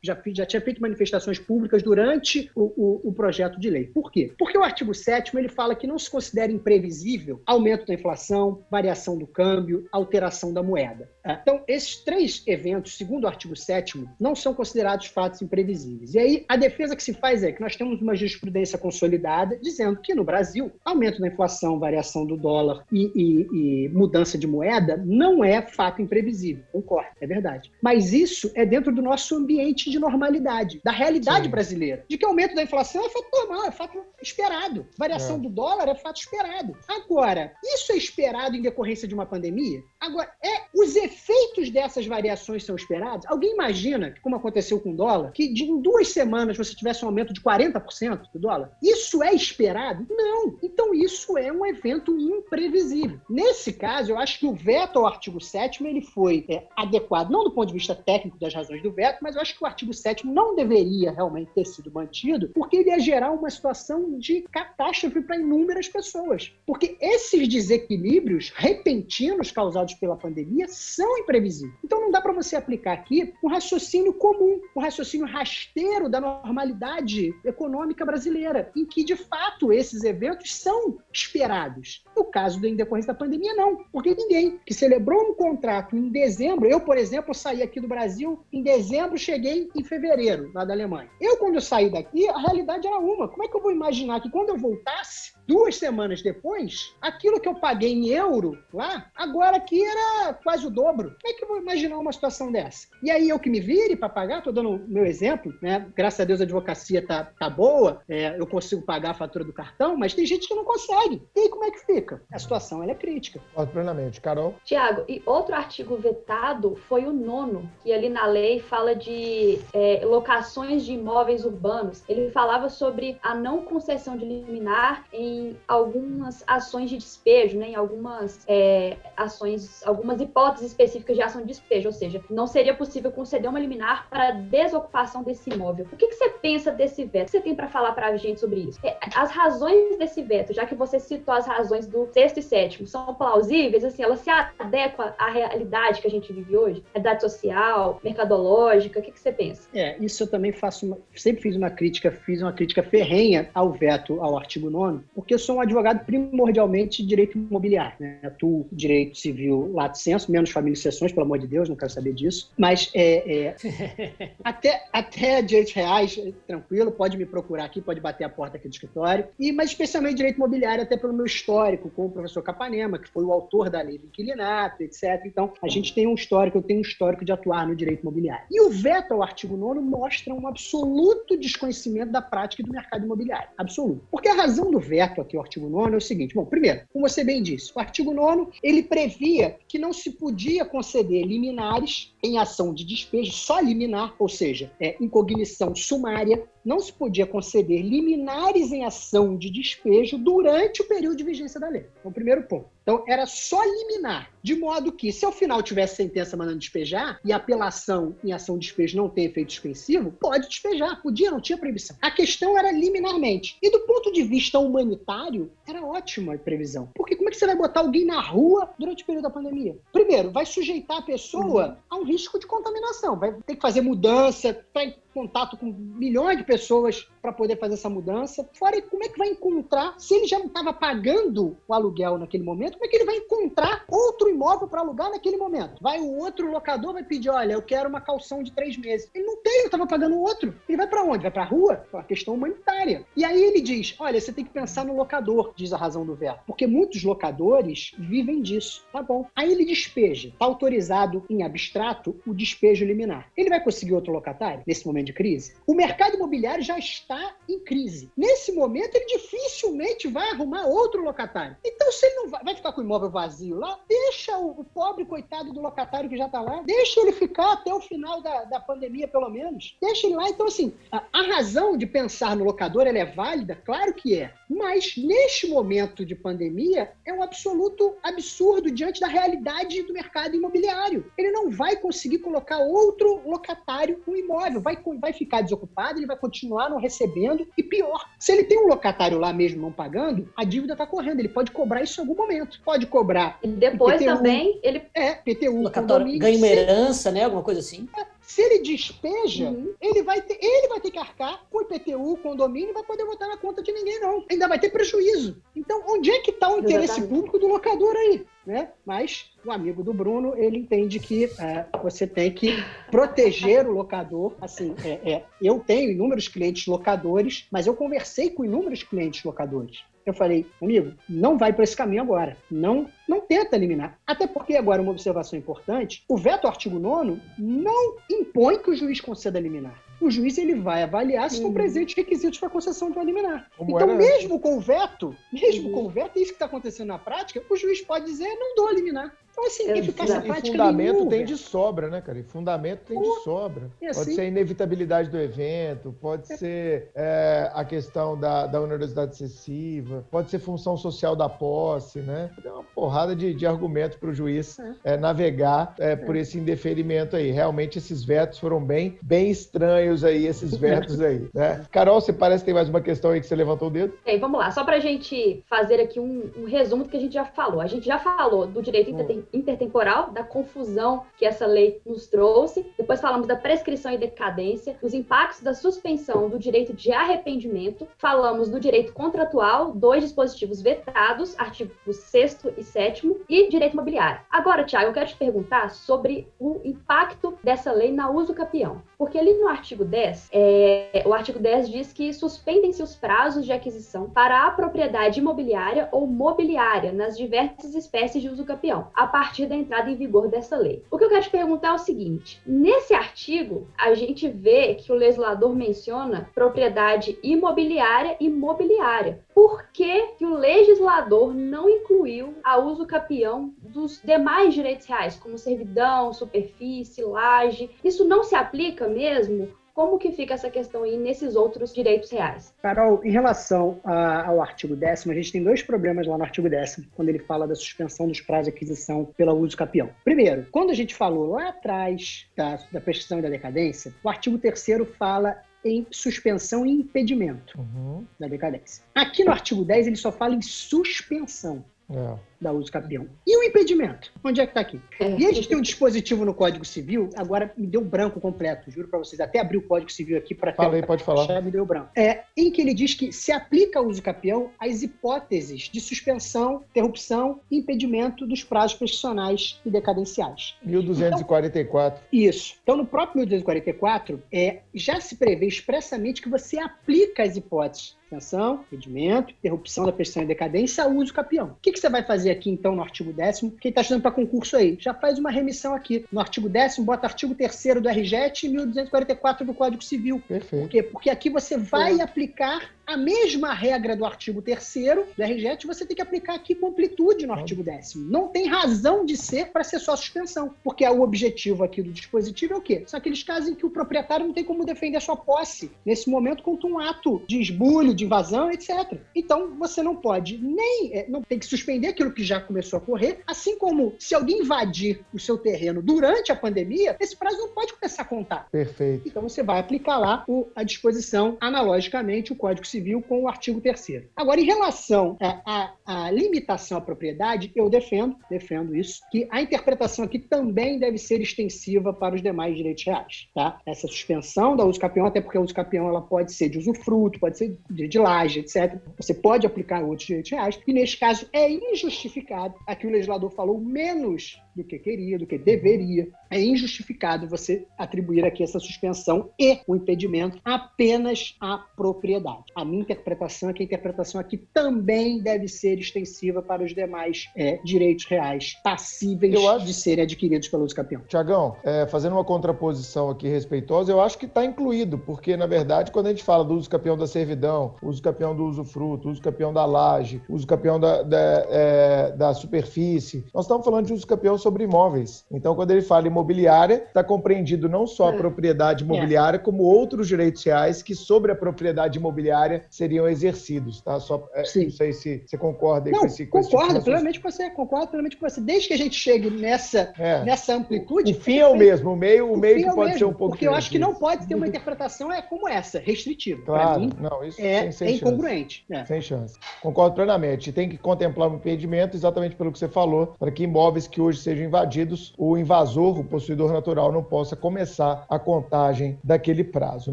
já, já tinha feito manifestações públicas durante o, o, o projeto de lei. Por quê? Porque o artigo 7 ele fala que não se considera imprevisível previsível aumento da inflação, variação do câmbio, alteração da moeda. É. Então, esses três eventos, segundo o artigo 7 não são considerados fatos imprevisíveis. E aí, a defesa que se faz é que nós temos uma jurisprudência consolidada dizendo que no Brasil, aumento da inflação, variação do dólar e, e, e mudança de moeda não é fato imprevisível. Concordo, é verdade. Mas isso é dentro do nosso ambiente de normalidade, da realidade Sim. brasileira. De que aumento da inflação é fato normal, é fato esperado. Variação é. do dólar é fato esperado. Agora, isso é esperado em decorrência de uma pandemia? Agora, é os efeitos dessas variações são esperados? Alguém imagina, como aconteceu com o dólar, que de, em duas semanas você tivesse um aumento de 40% do dólar? Isso é esperado? Não. Então, isso é um evento imprevisível. Nesse caso, eu acho que o veto ao artigo 7 ele foi é, adequado, não do ponto de vista técnico das razões do veto, mas eu acho que o artigo 7 não deveria realmente ter sido mantido, porque ele ia gerar uma situação de catástrofe para inúmeras pessoas. Porque esses desequilíbrios repentinos causados pela pandemia são imprevisíveis. Então não dá para você aplicar aqui um raciocínio comum, um raciocínio rasteiro da normalidade econômica brasileira, em que de fato esses eventos são esperados. No caso da decorrência da pandemia, não, porque ninguém que celebrou um contrato em dezembro, eu, por exemplo, saí aqui do Brasil em dezembro, cheguei em fevereiro, lá da Alemanha. Eu, quando eu saí daqui, a realidade era uma. Como é que eu vou imaginar que quando eu voltasse, duas semanas depois, aquilo que eu paguei em euro lá, agora aqui era quase o dobro. Como é que eu vou imaginar uma situação dessa? E aí eu que me vire para pagar, tô dando o meu exemplo, né? Graças a Deus a advocacia tá, tá boa, é, eu consigo pagar a fatura do cartão, mas tem gente que não consegue. E aí como é que fica? A situação ela é crítica. Pode plenamente. Carol? Tiago, e outro artigo vetado foi o nono, que ali na lei fala de é, locações de imóveis urbanos. Ele falava sobre a não concessão de liminar em em algumas ações de despejo, né, em algumas é, ações, algumas hipóteses específicas de ação de despejo, ou seja, não seria possível conceder uma liminar para desocupação desse imóvel. O que, que você pensa desse veto? O que você tem para falar para a gente sobre isso? É, as razões desse veto, já que você citou as razões do sexto e sétimo, são plausíveis? Assim, elas se adequam à realidade que a gente vive hoje? Realidade social, mercadológica? O que, que você pensa? É, isso eu também faço, uma, sempre fiz uma crítica, fiz uma crítica ferrenha ao veto ao artigo 9 porque eu sou um advogado primordialmente de direito imobiliário. Né? Atuo direito civil lato senso, menos família e sessões, pelo amor de Deus, não quero saber disso. Mas é, é, até, até direitos reais, tranquilo, pode me procurar aqui, pode bater a porta aqui do escritório. E, mas especialmente direito imobiliário, até pelo meu histórico com o professor Capanema, que foi o autor da lei do inquilinato, etc. Então, a gente tem um histórico, eu tenho um histórico de atuar no direito imobiliário. E o veto ao artigo 9 mostra um absoluto desconhecimento da prática do mercado imobiliário. Absoluto. Porque a razão do veto aqui o artigo 9 é o seguinte: bom, primeiro, como você bem disse, o artigo 9 ele previa que não se podia conceder liminares em ação de despejo, só liminar, ou seja, é, incognição sumária, não se podia conceder liminares em ação de despejo durante o período de vigência da lei. É o primeiro ponto. Então, era só liminar, de modo que, se ao final tivesse sentença mandando despejar e a apelação em ação de despejo não tem efeito suspensivo, pode despejar, podia, não tinha proibição. A questão era liminarmente. E do ponto de vista humanitário, era ótima a previsão. Porque como é que você vai botar alguém na rua durante o período da pandemia? Primeiro, vai sujeitar a pessoa uhum. a um risco de contaminação, vai ter que fazer mudança, vai contato com milhões de pessoas para poder fazer essa mudança. Fora, como é que vai encontrar, se ele já não estava pagando o aluguel naquele momento, como é que ele vai encontrar outro imóvel para alugar naquele momento? Vai o outro locador vai pedir, olha, eu quero uma calção de três meses. Ele não tem, eu estava pagando outro. Ele vai para onde? Vai para a rua? É uma questão humanitária. E aí ele diz, olha, você tem que pensar no locador, diz a razão do verbo. Porque muitos locadores vivem disso. Tá bom. Aí ele despeja. Está autorizado em abstrato o despejo liminar. Ele vai conseguir outro locatário nesse momento de crise? O mercado imobiliário já está em crise. Nesse momento, ele dificilmente vai arrumar outro locatário. Então, se ele não vai, vai ficar com o imóvel vazio lá, deixa o, o pobre coitado do locatário que já está lá, deixa ele ficar até o final da, da pandemia, pelo menos. Deixa ele lá. Então, assim, a, a razão de pensar no locador é válida? Claro que é. Mas, neste momento de pandemia, é um absoluto absurdo diante da realidade do mercado imobiliário. Ele não vai conseguir colocar outro locatário no imóvel, vai, vai ficar desocupado, ele vai continuar não recebendo. E pior, se ele tem um locatário lá mesmo não pagando, a dívida está correndo, ele pode cobrar isso em algum momento. Pode cobrar. E depois PTU, também ele. É, PTU. Locatório ganha uma herança, né? Alguma coisa assim. É, se ele despeja, uhum. ele, vai ter, ele vai ter que arcar com o IPTU, condomínio, não vai poder botar na conta de ninguém, não. Ainda vai ter prejuízo. Então, onde é que está o interesse Exatamente. público do locador aí? Né? Mas o amigo do Bruno, ele entende que é, você tem que proteger o locador. Assim, é, é, eu tenho inúmeros clientes locadores, mas eu conversei com inúmeros clientes locadores. Eu falei, amigo, não vai para esse caminho agora. Não, não tenta eliminar. Até porque, agora, uma observação importante: o veto artigo 9 não impõe que o juiz conceda liminar o juiz ele vai avaliar se uhum. estão presentes requisitos para concessão de uma liminar. Como então, mesmo com o veto, mesmo uhum. com o veto, isso que está acontecendo na prática, o juiz pode dizer, não dou a liminar. Então, assim, é, eficácia prática. E fundamento nenhum, tem de sobra, né, cara? E fundamento tem Pô, de sobra. É assim. Pode ser a inevitabilidade do evento, pode é. ser é, a questão da, da onerosidade excessiva, pode ser função social da posse, né? Tem uma porrada de, de argumentos para o juiz é. É, navegar é, por esse indeferimento aí. Realmente, esses vetos foram bem, bem estranhos aí, esses vetos aí. Né? Carol, você parece que tem mais uma questão aí que você levantou o dedo? Tem, vamos lá. Só para a gente fazer aqui um, um, resumo do que a gente já falou. A gente já falou do direito hum intertemporal, da confusão que essa lei nos trouxe. Depois falamos da prescrição e decadência, os impactos da suspensão do direito de arrependimento. Falamos do direito contratual, dois dispositivos vetados, artigos 6 e 7 e direito imobiliário. Agora, Tiago, eu quero te perguntar sobre o impacto dessa lei na uso capião. Porque ali no artigo 10, é, o artigo 10 diz que suspendem-se os prazos de aquisição para a propriedade imobiliária ou mobiliária nas diversas espécies de uso capião, a partir da entrada em vigor dessa lei. O que eu quero te perguntar é o seguinte: nesse artigo, a gente vê que o legislador menciona propriedade imobiliária e mobiliária. Por que, que o legislador não incluiu a uso capião dos demais direitos reais, como servidão, superfície, laje? Isso não se aplica mesmo como que fica essa questão aí nesses outros direitos reais? Carol, em relação a, ao artigo 10 a gente tem dois problemas lá no artigo 10 quando ele fala da suspensão dos prazos de aquisição pelo uso capião. Primeiro, quando a gente falou lá atrás da, da prescrição e da decadência, o artigo 3 fala em suspensão e impedimento uhum. da decadência. Aqui no artigo 10 ele só fala em suspensão. É da uso capião. E o impedimento? Onde é que está aqui? É. E a gente tem um dispositivo no Código Civil, agora me deu branco completo, juro para vocês. Até abri o Código Civil aqui para Falei, pode falar. Me deu branco. É, em que ele diz que se aplica ao uso capião as hipóteses de suspensão, interrupção e impedimento dos prazos prescricionais e decadenciais. 1244. Então, isso. Então, no próprio 1244, é, já se prevê expressamente que você aplica as hipóteses suspensão, impedimento, interrupção da prescrição e decadência ao uso capião. O que, que você vai fazer aqui, então, no artigo 10 Quem está estudando para concurso aí, já faz uma remissão aqui. No artigo 10 bota artigo 3 do RGET e 1244 do Código Civil. Perfeito. Por quê? Porque aqui você vai aplicar a mesma regra do artigo 3 do RGET você tem que aplicar aqui com amplitude no artigo 10 Não tem razão de ser para ser só suspensão, porque o objetivo aqui do dispositivo é o quê? São aqueles casos em que o proprietário não tem como defender a sua posse nesse momento contra um ato de esbulho, de invasão, etc. Então, você não pode nem, é, não tem que suspender aquilo que já começou a correr, assim como se alguém invadir o seu terreno durante a pandemia, esse prazo não pode começar a contar. Perfeito. Então, você vai aplicar lá o, a disposição, analogicamente, o Código Civil com o artigo 3 Agora, em relação à, limitação à propriedade, eu defendo, defendo isso, que a interpretação aqui também deve ser extensiva para os demais direitos reais, tá? Essa suspensão da uso capião, até porque a uso capião ela pode ser de usufruto, pode ser de, de laje, etc. Você pode aplicar outros direitos reais, e neste caso é injustificado. Aqui o legislador falou menos do que queria, do que deveria. É injustificado você atribuir aqui essa suspensão e o impedimento apenas à propriedade. A minha interpretação é que a interpretação aqui também deve ser extensiva para os demais é, direitos reais passíveis acho... de serem adquiridos pelo uso campeão. Tiagão, é, fazendo uma contraposição aqui respeitosa, eu acho que está incluído, porque, na verdade, quando a gente fala do uso campeão da servidão, uso campeão do usufruto, uso campeão da laje, uso campeão da, da, é, da superfície, nós estamos falando de uso campeão sobre imóveis. Então, quando ele fala imobiliária, está compreendido não só a é. propriedade imobiliária, como outros direitos reais que sobre a propriedade imobiliária seriam exercidos, tá? Só, é, Sim. não sei se você concorda não, com esse com Concordo esse tipo plenamente com você, concordo plenamente com você. Desde que a gente chegue nessa, é. nessa amplitude. O fim é o mesmo, o meio, o, meio que é pode mesmo, ser um pouco Porque eu acho que não pode ter uma interpretação é como essa, restritiva. Claro, mim, não, isso é, sem, sem é incongruente. É. Sem chance. Concordo plenamente. Tem que contemplar o impedimento exatamente pelo que você falou, para que imóveis que hoje sejam invadidos, o invasor, o possuidor natural, não possa começar a contagem daquele prazo,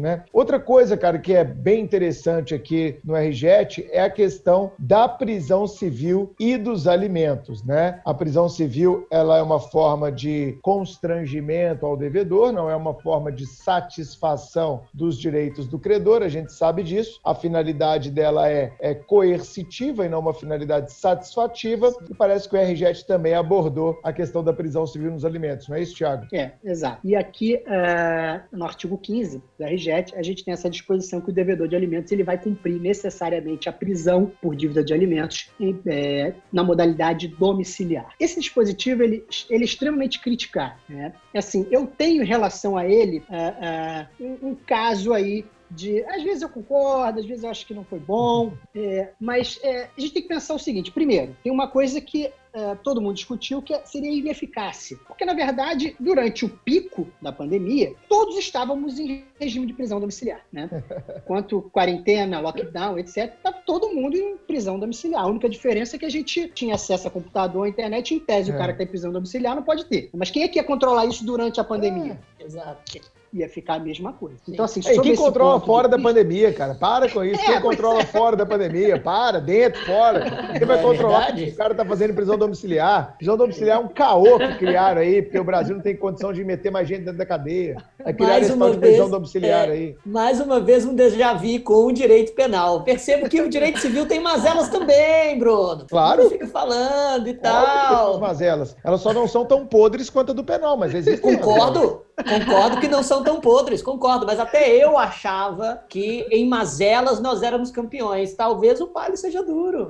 né? Outra coisa, cara, que é bem interessante aqui no RJET é a questão da prisão civil e dos alimentos, né? A prisão civil, ela é uma forma de constrangimento ao devedor, não é uma forma de satisfação dos direitos do credor, a gente sabe disso. A finalidade dela é, é coercitiva e não uma finalidade satisfativa, e parece que o RJET também abordou a questão da prisão civil nos alimentos não é isso, Tiago? É, exato. E aqui, uh, no artigo 15 da RGET, a gente tem essa disposição que o devedor de alimentos ele vai cumprir necessariamente a prisão por dívida de alimentos em, é, na modalidade domiciliar. Esse dispositivo ele, ele é extremamente criticado. Né? Assim, eu tenho em relação a ele uh, um, um caso aí de. Às vezes eu concordo, às vezes eu acho que não foi bom, é, mas é, a gente tem que pensar o seguinte: primeiro, tem uma coisa que é, todo mundo discutiu que seria ineficácia. Porque, na verdade, durante o pico da pandemia, todos estávamos em regime de prisão domiciliar. Né? Quanto quarentena, lockdown, etc., estava todo mundo em prisão domiciliar. A única diferença é que a gente tinha acesso a computador, à internet, em tese, é. o cara que tem prisão domiciliar não pode ter. Mas quem é que ia controlar isso durante a pandemia? É. Exato ia ficar a mesma coisa. Então, assim, Ei, quem controla fora da pandemia, cara? Para com isso. É, quem controla é. fora da pandemia? Para, dentro, fora. Quem vai é controlar? Verdade? O cara tá fazendo prisão domiciliar. Prisão domiciliar é um caô que criaram aí, porque o Brasil não tem condição de meter mais gente dentro da cadeia. Aí criaram mais esse uma vez, prisão domiciliar é, aí. Mais uma vez, um déjà vu com o direito penal. Percebo que o direito civil tem mazelas também, Bruno. Claro. Fica falando e tal. Mazelas. Elas só não são tão podres quanto a do penal, mas existem. Concordo. Concordo que não são tão podres, concordo, mas até eu achava que em mazelas nós éramos campeões. Talvez o palio seja duro.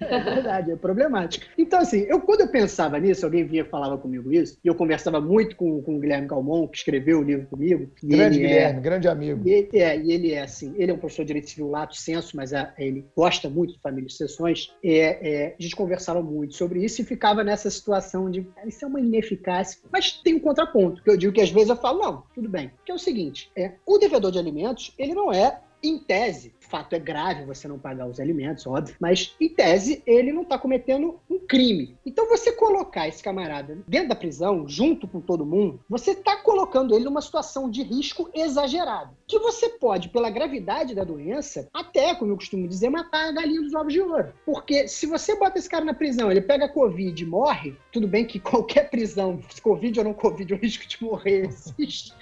É verdade, é problemático. Então, assim, eu, quando eu pensava nisso, alguém vinha e falava comigo isso, e eu conversava muito com, com o Guilherme Calmon, que escreveu o livro comigo. Grande é Guilherme, é, grande amigo. E ele, é, e ele é assim, ele é um professor de direito civil lato senso, mas a, ele gosta muito de família de sessões. É, é, a gente conversava muito sobre isso e ficava nessa situação de isso é uma ineficácia, mas tem um contraponto, que eu digo que às vezes eu falo, não, tudo bem. Que é o seguinte, é, o devedor de alimentos, ele não é em tese, fato é grave você não pagar os alimentos, óbvio, mas em tese ele não está cometendo um crime. Então você colocar esse camarada dentro da prisão, junto com todo mundo, você está colocando ele numa situação de risco exagerado. Que você pode, pela gravidade da doença, até, como eu costumo dizer, matar a galinha dos ovos de ouro. Porque se você bota esse cara na prisão, ele pega Covid e morre, tudo bem que qualquer prisão, Covid ou não Covid, o risco de morrer existe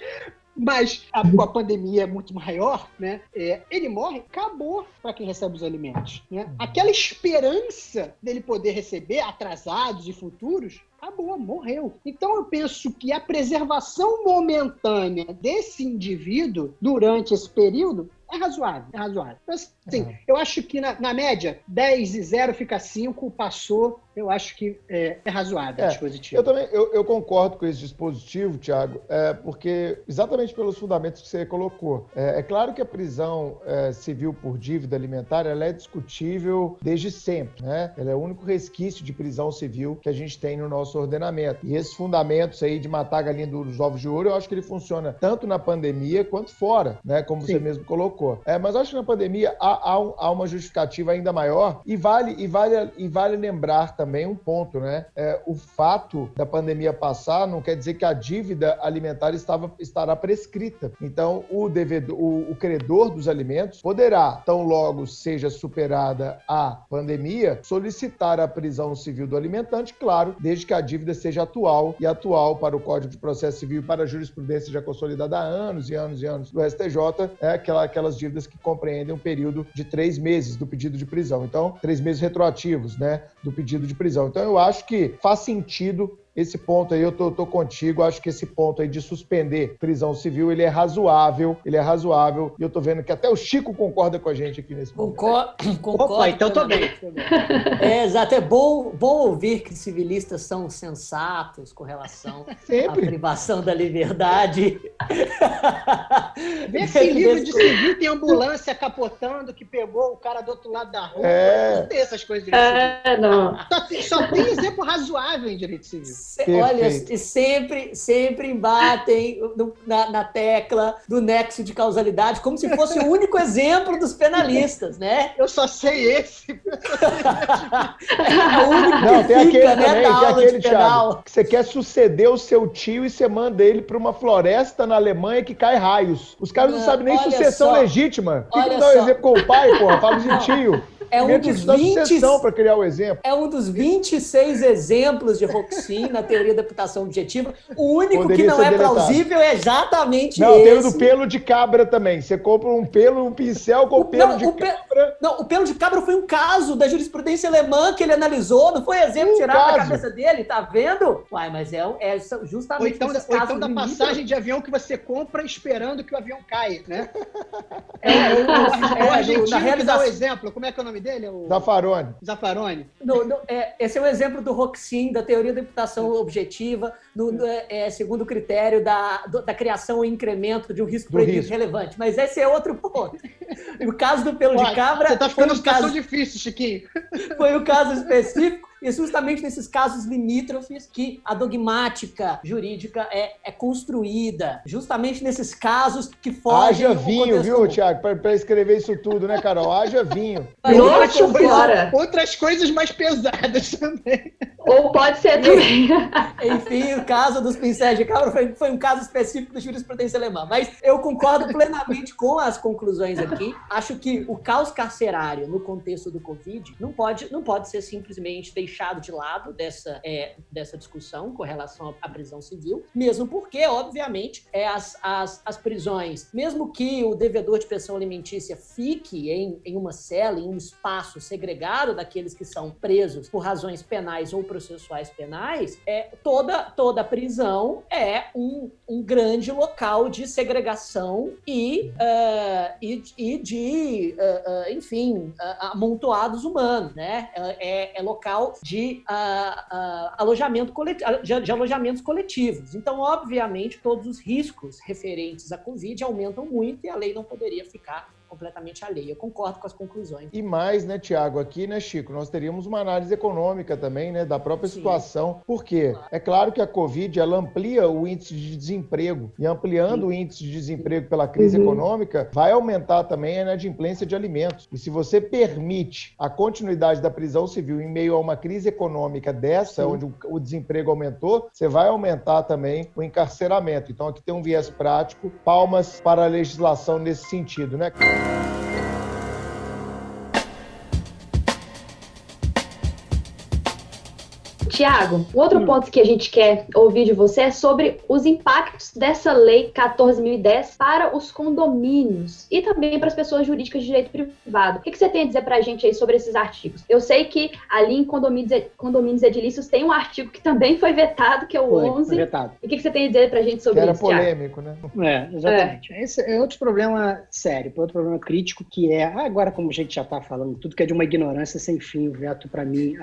mas a, a pandemia é muito maior, né? É, ele morre, acabou para quem recebe os alimentos. Né? Aquela esperança dele poder receber atrasados e futuros acabou, morreu. Então eu penso que a preservação momentânea desse indivíduo durante esse período é razoável, é razoável. Então, assim, é. eu acho que na, na, média, 10 e 0 fica 5, passou, eu acho que é, é razoável é, dispositivo. Eu também eu, eu, concordo com esse dispositivo, Tiago, é, porque exatamente pelos fundamentos que você colocou. É, é claro que a prisão é, civil por dívida alimentar ela é discutível desde sempre, né? Ela é o único resquício de prisão civil que a gente tem no nosso ordenamento. E esses fundamentos aí de matar a galinha dos ovos de ouro, eu acho que ele funciona tanto na pandemia quanto fora, né? Como Sim. você mesmo colocou. É, mas eu acho que na pandemia há, há, há, uma justificativa ainda maior e vale, e vale, e vale lembrar também um ponto, né? É, o fato da pandemia passar não quer dizer que a dívida alimentar estava, estará prescrita. Então, o devedor, o, o credor dos alimentos poderá, tão logo seja superada a pandemia, solicitar a prisão civil do alimentante, claro, desde que a dívida seja atual e atual para o Código de Processo Civil e para a jurisprudência já consolidada há anos e anos e anos do STJ, é aquela, aquelas dívidas que compreendem um período de três meses do pedido de prisão. Então, três meses retroativos, né, do pedido de prisão. Então, eu acho que faz sentido esse ponto aí eu tô, tô, contigo, acho que esse ponto aí de suspender prisão civil, ele é razoável, ele é razoável, e eu tô vendo que até o Chico concorda com a gente aqui nesse ponto. Concor concordo. Opa, então tô bem. É, exato, é bom, bom ouvir que civilistas são sensatos com relação Sempre. à privação da liberdade. Vê se livro de civil tem ambulância capotando que pegou o cara do outro lado da rua. É. Não tem essas coisas de é, não. Só, só tem exemplo razoável em direito civil. Olha, e sempre, sempre embatem na, na, tecla do nexo de causalidade, como se fosse o único exemplo dos penalistas, né? Eu só sei esse. é o único Não, tem fica, aquele né, também, tem aquele, Thiago, que você quer suceder o seu tio e você manda ele para uma floresta na Alemanha que cai raios. Os caras não, não sabem nem sucessão só. legítima. Por que, que não dá um exemplo com o pai, porra? Fala de tio. É um dos 20 para criar o exemplo. É um dos 26 exemplos de Roxin na teoria da reputação objetiva. O único Poderia que não é deletado. plausível é exatamente não, esse. Não, tem o do pelo de cabra também. Você compra um pelo, um pincel com o, pelo não, de o cabra. Não, o pelo de cabra foi um caso da jurisprudência alemã que ele analisou, não foi exemplo um tirado caso. da cabeça dele, tá vendo? Uai, mas é, é justamente ou então, ou então da passagem de avião que você compra esperando que o avião caia, né? É, é, o, o, o argentino é, que dá o exemplo. Como é que é o nome dele? O... Zafarone. Zafarone. No, no, é, esse é um exemplo do Roxin, da teoria da imputação objetiva, no, no é, segundo o critério da, do, da criação e incremento de um risco proibido risco. relevante. Mas esse é outro ponto. O caso do pelo Ué, de cabra. Você tá ficando um caso difícil, Chiquinho. Foi um caso específico e justamente nesses casos limítrofes que a dogmática jurídica é, é construída. Justamente nesses casos que fogem. Haja vinho, viu, Tiago? Para escrever isso tudo, né, Carol? Haja vinho. Nossa, coisa, outras coisas mais pesadas também. Ou pode ser também. Enfim, o caso dos pincéis de cabra foi, foi um caso específico da jurisprudência alemã. Mas eu concordo plenamente com as conclusões aqui. Acho que o caos carcerário no contexto do Covid não pode, não pode ser simplesmente deixado deixado de lado dessa, é, dessa discussão com relação à prisão civil, mesmo porque, obviamente, é, as, as, as prisões, mesmo que o devedor de pensão alimentícia fique em, em uma cela, em um espaço segregado daqueles que são presos por razões penais ou processuais penais, é, toda, toda prisão é um, um grande local de segregação e, uh, e, e, de, uh, uh, enfim, amontoados humanos, né? É, é, local de, uh, uh, alojamento coletivo, de, de, alojamentos coletivos. Então, obviamente, todos os riscos referentes à Covid aumentam muito e a lei não poderia ficar completamente alheia. Eu concordo com as conclusões. E mais, né, Tiago, aqui, né, Chico, nós teríamos uma análise econômica também, né, da própria Sim. situação. Por quê? Claro. É claro que a Covid, ela amplia o índice de desemprego e ampliando Sim. o índice de desemprego pela crise uhum. econômica, vai aumentar também a inadimplência de alimentos. E se você permite a continuidade da prisão civil em meio a uma crise econômica dessa, Sim. onde o desemprego aumentou, você vai aumentar também o encarceramento. Então aqui tem um viés prático, palmas para a legislação nesse sentido, né? thank you Tiago, o outro hum. ponto que a gente quer ouvir de você é sobre os impactos dessa lei 14.010 para os condomínios e também para as pessoas jurídicas de direito privado. O que, você tem a dizer para a gente aí sobre esses artigos? Eu sei que ali em condomínios, condomínios edilícios tem um artigo que também foi vetado, que é o foi, 11. Foi vetado. E o que, você tem a dizer para a gente sobre que isso, era polêmico, né? É, exatamente. É. Esse é outro problema sério, outro problema crítico que é, agora como a gente já está falando, tudo que é de uma ignorância sem fim, o veto para mim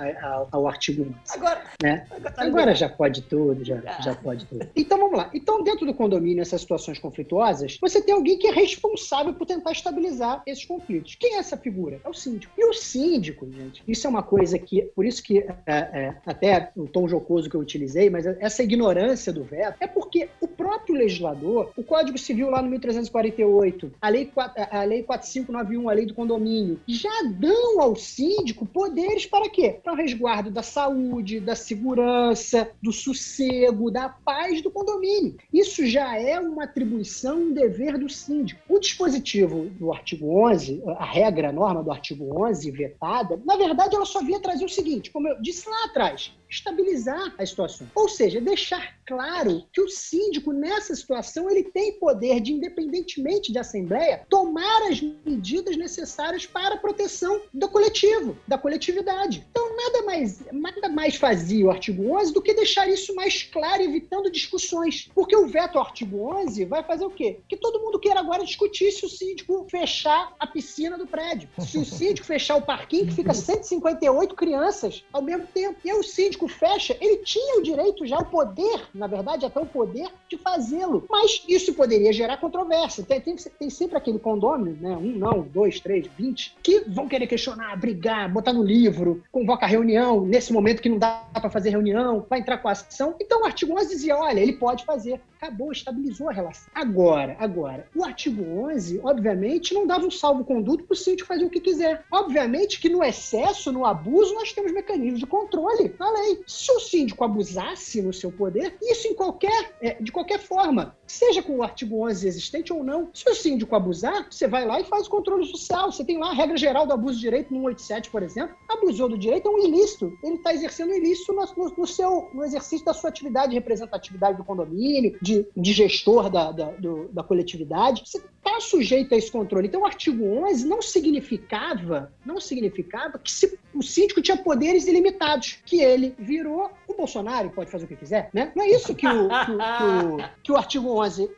ao artigo 11. Agora, né? agora já pode tudo, já, ah. já pode tudo. Então vamos lá. Então dentro do condomínio, essas situações conflituosas, você tem alguém que é responsável por tentar estabilizar esses conflitos. Quem é essa figura? É o síndico. E o síndico, gente, isso é uma coisa que, por isso que é, é, até o tom jocoso que eu utilizei, mas essa ignorância do veto é porque o próprio legislador, o Código Civil lá no 1348, a Lei, a lei 4591, a Lei do Condomínio, já dão ao síndico poderes para quê? Para o resguardo da saúde, da segurança, do sossego, da paz do condomínio. Isso já é uma atribuição, um dever do síndico. O dispositivo do artigo 11, a regra, a norma do artigo 11 vetada, na verdade ela só vinha trazer o seguinte, como eu disse lá atrás, estabilizar a situação. Ou seja, deixar claro que o síndico, nessa situação, ele tem poder de, independentemente de assembleia, tomar as medidas necessárias para a proteção do coletivo, da coletividade. Então, nada mais, nada mais fazia o artigo 11 do que deixar isso mais claro, evitando discussões. Porque o veto ao artigo 11 vai fazer o quê? Que todo mundo queira agora discutir se o síndico fechar a piscina do prédio. Se o síndico fechar o parquinho, que fica 158 crianças ao mesmo tempo. E aí o síndico fecha, ele tinha o direito já, o poder, na verdade, até o poder de fazê-lo. Mas isso poderia gerar controvérsia. Tem, tem, tem, sempre aquele condômino, né? Um não, dois, três, vinte, que vão querer questionar, brigar, botar no livro, convoca reunião, nesse momento que não dá para fazer reunião, vai entrar com a ação. Então o artigo 11 dizia, olha, ele pode fazer. Acabou, estabilizou a relação. Agora, agora, o artigo 11, obviamente, não dava um salvo-conduto para o síndico fazer o que quiser. Obviamente que no excesso, no abuso, nós temos mecanismos de controle na lei. Se o síndico abusasse no seu poder, isso em qualquer, é, de qualquer forma, seja com o artigo 11 existente ou não, se o síndico abusar, você vai lá e faz o controle social. Você tem lá a regra geral do abuso de direito no 187, por exemplo. Abusou do direito é um ilícito. Ele está exercendo ilícito no, no, no, seu, no exercício da sua atividade de representatividade do condomínio, de, de gestor da, da, do, da coletividade. Você está sujeito a esse controle. Então, o artigo 11 não significava, não significava que se, o síndico tinha poderes ilimitados, que ele virou o Bolsonaro pode fazer o que quiser, né? Não é isso que o, que, que o, que o artigo 11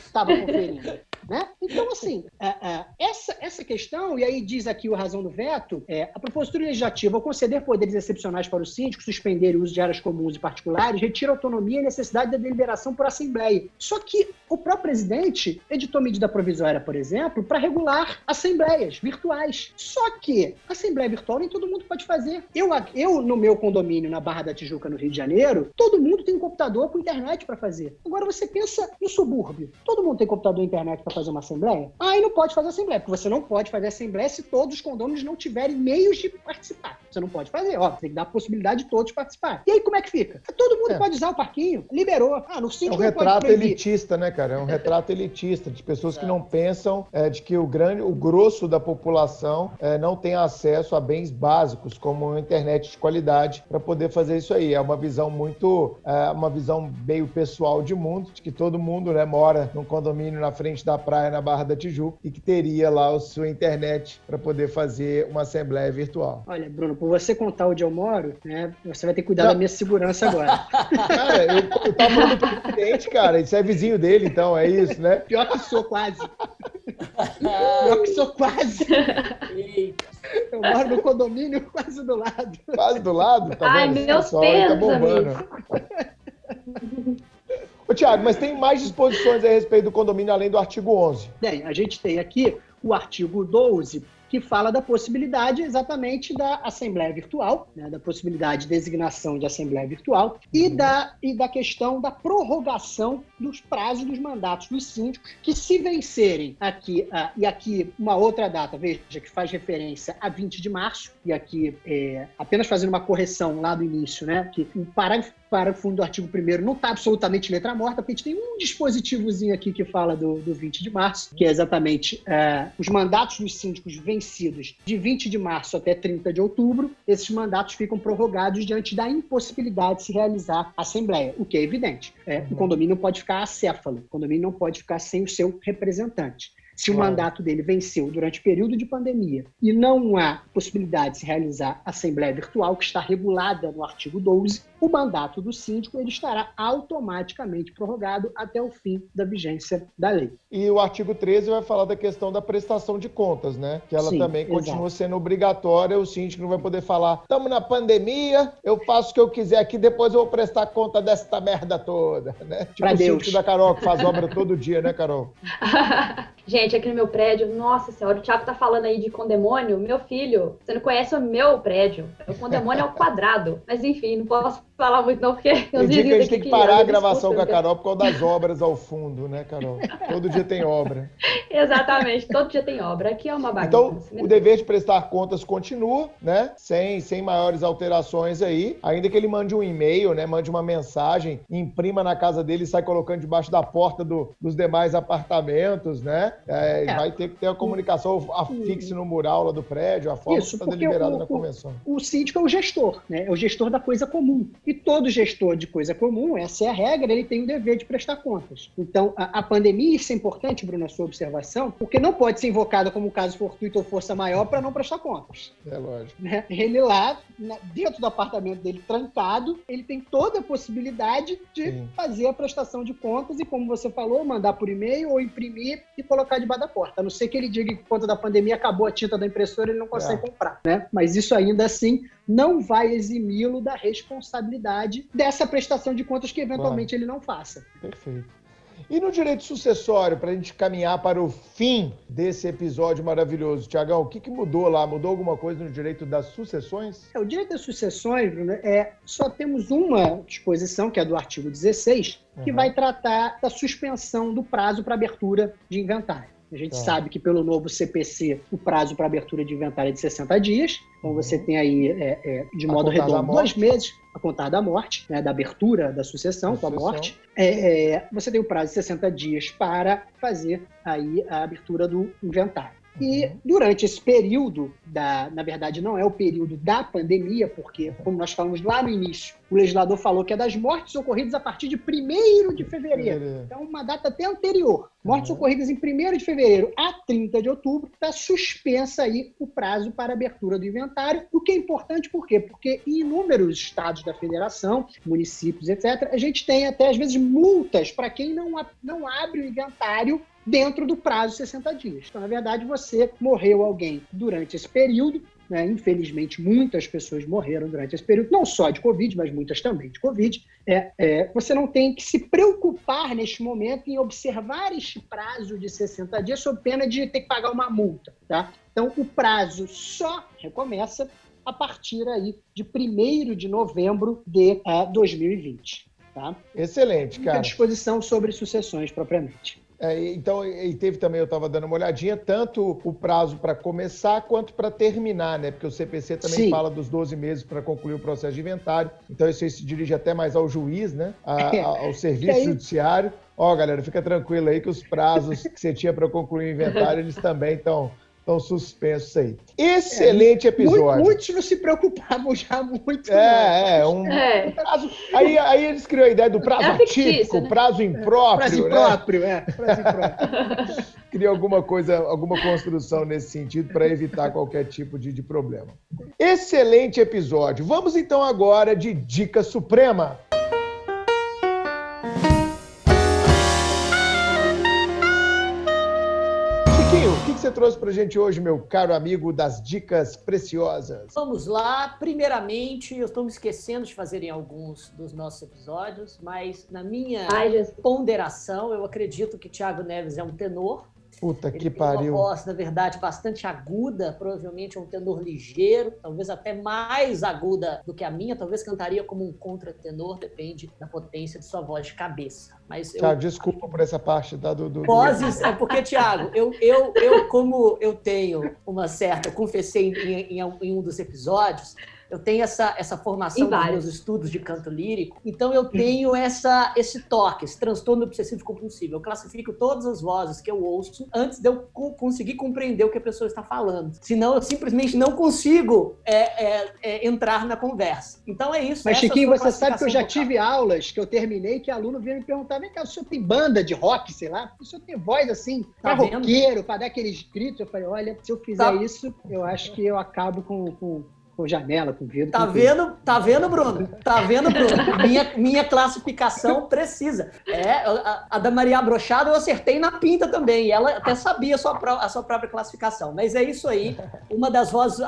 estava conferindo. Né? Então, assim, é, é, essa, essa questão, e aí diz aqui o razão do veto, é a propositura legislativa ao conceder poderes excepcionais para o síndico, suspender o uso de áreas comuns e particulares, retira autonomia e necessidade da deliberação por assembleia. Só que o próprio presidente editou medida provisória, por exemplo, para regular assembleias virtuais. Só que assembleia virtual nem todo mundo pode fazer. Eu, eu, no meu condomínio, na Barra da Tijuca, no Rio de Janeiro, todo mundo tem um computador com internet para fazer. Agora você pensa no subúrbio. Todo mundo tem computador e internet para fazer uma assembleia? Aí não pode fazer assembleia, porque você não pode fazer assembleia se todos os condôminos não tiverem meios de participar. Você não pode fazer, ó, tem que dar a possibilidade de todos participar. E aí como é que fica? Todo mundo é. pode usar o parquinho, liberou. Ah, no síndico é um retrato elitista, né, cara? É um retrato elitista de pessoas que não pensam é, de que o grande, o grosso da população é, não tem acesso a bens básicos como a internet de qualidade para poder fazer isso aí. É uma visão muito, é, uma visão meio pessoal de mundo, de que todo mundo, né, mora num condomínio na frente da praia na Barra da Tijuca e que teria lá a sua internet para poder fazer uma assembleia virtual. Olha, Bruno, por você contar onde eu moro, né, você vai ter que cuidar da minha segurança agora. Cara, eu, eu tava falando do presidente, cara, isso é vizinho dele, então é isso, né? Pior que sou quase. Pior que sou quase. Eu moro no condomínio quase do lado. Quase do lado? Tá Ai, vendo? meus pesos, tá bombando. Ô, Tiago, mas tem mais disposições a respeito do condomínio além do artigo 11? Tem, a gente tem aqui o artigo 12, que fala da possibilidade exatamente da assembleia virtual, né, da possibilidade de designação de assembleia virtual e, uhum. da, e da questão da prorrogação dos prazos dos mandatos dos síndicos, que se vencerem aqui, uh, e aqui uma outra data, veja, que faz referência a 20 de março, e aqui é, apenas fazendo uma correção lá do início, né, que o parágrafo parágrafo do artigo 1 não está absolutamente letra morta, porque a gente tem um dispositivozinho aqui que fala do, do 20 de março, que é exatamente é, os mandatos dos síndicos vencidos de 20 de março até 30 de outubro, esses mandatos ficam prorrogados diante da impossibilidade de se realizar a Assembleia, o que é evidente. É, o condomínio não pode ficar acéfalo, o condomínio não pode ficar sem o seu representante. Se o mandato dele venceu durante o período de pandemia e não há possibilidade de se realizar assembleia virtual, que está regulada no artigo 12, o mandato do síndico ele estará automaticamente prorrogado até o fim da vigência da lei. E o artigo 13 vai falar da questão da prestação de contas, né? Que ela Sim, também continua exato. sendo obrigatória, o síndico não vai poder falar, estamos na pandemia, eu faço o que eu quiser aqui, depois eu vou prestar conta desta merda toda, né? Tipo pra o Deus. síndico da Carol, que faz obra todo dia, né, Carol? Gente, aqui no meu prédio, nossa senhora, o Thiago tá falando aí de condemônio, meu filho, você não conhece o meu prédio, o condemônio é o quadrado, mas enfim, não posso falar muito não, porque eu Tem dia que a gente tem que parar a gravação com a Carol por causa das obras ao fundo, né, Carol? Todo dia tem obra. Exatamente, todo dia tem obra. Aqui é uma bagunça. Então, o dever de prestar contas continua, né? Sem, sem maiores alterações aí. Ainda que ele mande um e-mail, né? Mande uma mensagem, imprima na casa dele e sai colocando debaixo da porta do, dos demais apartamentos, né? É, é. Vai ter que ter a comunicação afixe no mural lá do prédio, a forma Isso, que está deliberada na convenção. O, o síndico é o gestor, né? É o gestor da coisa comum. E todo gestor de coisa comum, essa é a regra, ele tem o dever de prestar contas. Então, a, a pandemia, isso é importante, Bruno, a sua observação, porque não pode ser invocada como caso fortuito ou força maior para não prestar contas. É lógico. Né? Ele lá, dentro do apartamento dele, trancado, ele tem toda a possibilidade de Sim. fazer a prestação de contas e, como você falou, mandar por e-mail ou imprimir e colocar debaixo da porta. A não ser que ele diga que, por conta da pandemia, acabou a tinta da impressora, ele não consegue é. comprar. Né? Mas isso ainda assim não vai eximi-lo da responsabilidade dessa prestação de contas que eventualmente ele não faça. Perfeito. E no direito sucessório, para a gente caminhar para o fim desse episódio maravilhoso, Tiagão, o que, que, mudou lá? Mudou alguma coisa no direito das sucessões? É, o direito das sucessões, Bruno, é, só temos uma disposição, que é do artigo 16, que uhum. vai tratar da suspensão do prazo para abertura de inventário. A gente tá. sabe que pelo novo CPC o prazo para abertura de inventário é de 60 dias. Então você uhum. tem aí, é, é, de modo redondo, dois meses a contar da morte, né, da abertura da sucessão, com a morte. É, é, você tem o prazo de 60 dias para fazer aí a abertura do inventário. E durante esse período, da, na verdade não é o período da pandemia, porque, como nós falamos lá no início, o legislador falou que é das mortes ocorridas a partir de 1 de fevereiro. Então, uma data até anterior. Mortes uhum. ocorridas em 1 de fevereiro a 30 de outubro, está suspensa aí o prazo para abertura do inventário, o que é importante por quê? Porque em inúmeros estados da federação, municípios, etc., a gente tem até, às vezes, multas para quem não, não abre o inventário dentro do prazo de 60 dias. Então, na verdade, você morreu alguém durante esse período, né? Infelizmente, muitas pessoas morreram durante esse período, não só de Covid, mas muitas também de Covid. É, é, você não tem que se preocupar neste momento em observar este prazo de 60 dias sob pena de ter que pagar uma multa. Tá? Então, o prazo só recomeça a partir aí de 1 de novembro de uh, é, 2020. Tá? Excelente, cara. À disposição sobre sucessões propriamente. É, então, e teve também, eu estava dando uma olhadinha, tanto o prazo para começar quanto para terminar, né? Porque o CPC também Sim. fala dos 12 meses para concluir o processo de inventário. Então, isso aí se dirige até mais ao juiz, né? A, a, ao serviço aí... judiciário. Ó, galera, fica tranquilo aí que os prazos que você tinha para concluir o inventário, eles também estão estão suspensos aí. Excelente é, episódio. Muitos não se preocupavam já muito. É, é, um, é. Prazo, aí, aí eles criou a ideia do prazo é atípico, né? prazo impróprio. Prazo né? impróprio, é. Prazo impróprio. Cria alguma coisa, alguma construção nesse sentido para evitar qualquer tipo de, de problema. Excelente episódio. Vamos então agora de dica suprema. Você trouxe para a gente hoje, meu caro amigo das dicas preciosas? Vamos lá. Primeiramente, eu estou me esquecendo de fazer em alguns dos nossos episódios, mas na minha Ai, ponderação, eu acredito que Thiago Neves é um tenor. Puta ele que pariu. Uma voz, na verdade, bastante aguda, provavelmente é um tenor ligeiro, talvez até mais aguda do que a minha, talvez cantaria como um contratenor, depende da potência de sua voz de cabeça. Mas eu... desculpa por essa parte da do, do... Vozes, é porque, Tiago, eu, eu, eu, como eu tenho uma certa, confessei em, em, em um dos episódios, eu tenho essa, essa formação dos meus estudos de canto lírico, então eu tenho essa, esse toque, esse transtorno obsessivo compulsivo. Eu classifico todas as vozes que eu ouço antes de eu conseguir compreender o que a pessoa está falando. Senão eu simplesmente não consigo é, é, é, entrar na conversa. Então é isso. Mas, Chiquinho, você sabe que eu já vocal. tive aulas que eu terminei que aluno vinha me perguntar: vem cá, o senhor tem banda de rock, sei lá? O senhor tem voz assim, tá pra roqueiro, para dar aqueles gritos? Eu falei: olha, se eu fizer tá. isso, eu acho que eu acabo com, com com janela, com vidro. Tá com vendo? Tá vendo, Bruno? Tá vendo, Bruno? Minha, minha classificação precisa. É, a, a da Maria Brochada eu acertei na pinta também. E ela até sabia a sua, a sua própria classificação. Mas é isso aí. Uma das vozes,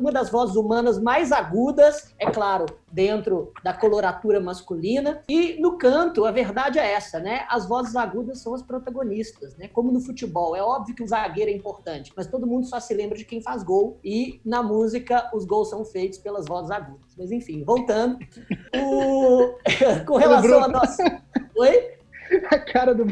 uma das vozes humanas mais agudas, é claro, dentro da coloratura masculina. E no canto, a verdade é essa, né? As vozes agudas são as protagonistas, né? Como no futebol. É óbvio que o zagueiro é importante, mas todo mundo só se lembra de quem faz gol. E na música, os gols são feitos pelas vozes agudas. Mas enfim, voltando. O... Com relação a nossa. Oi? A cara do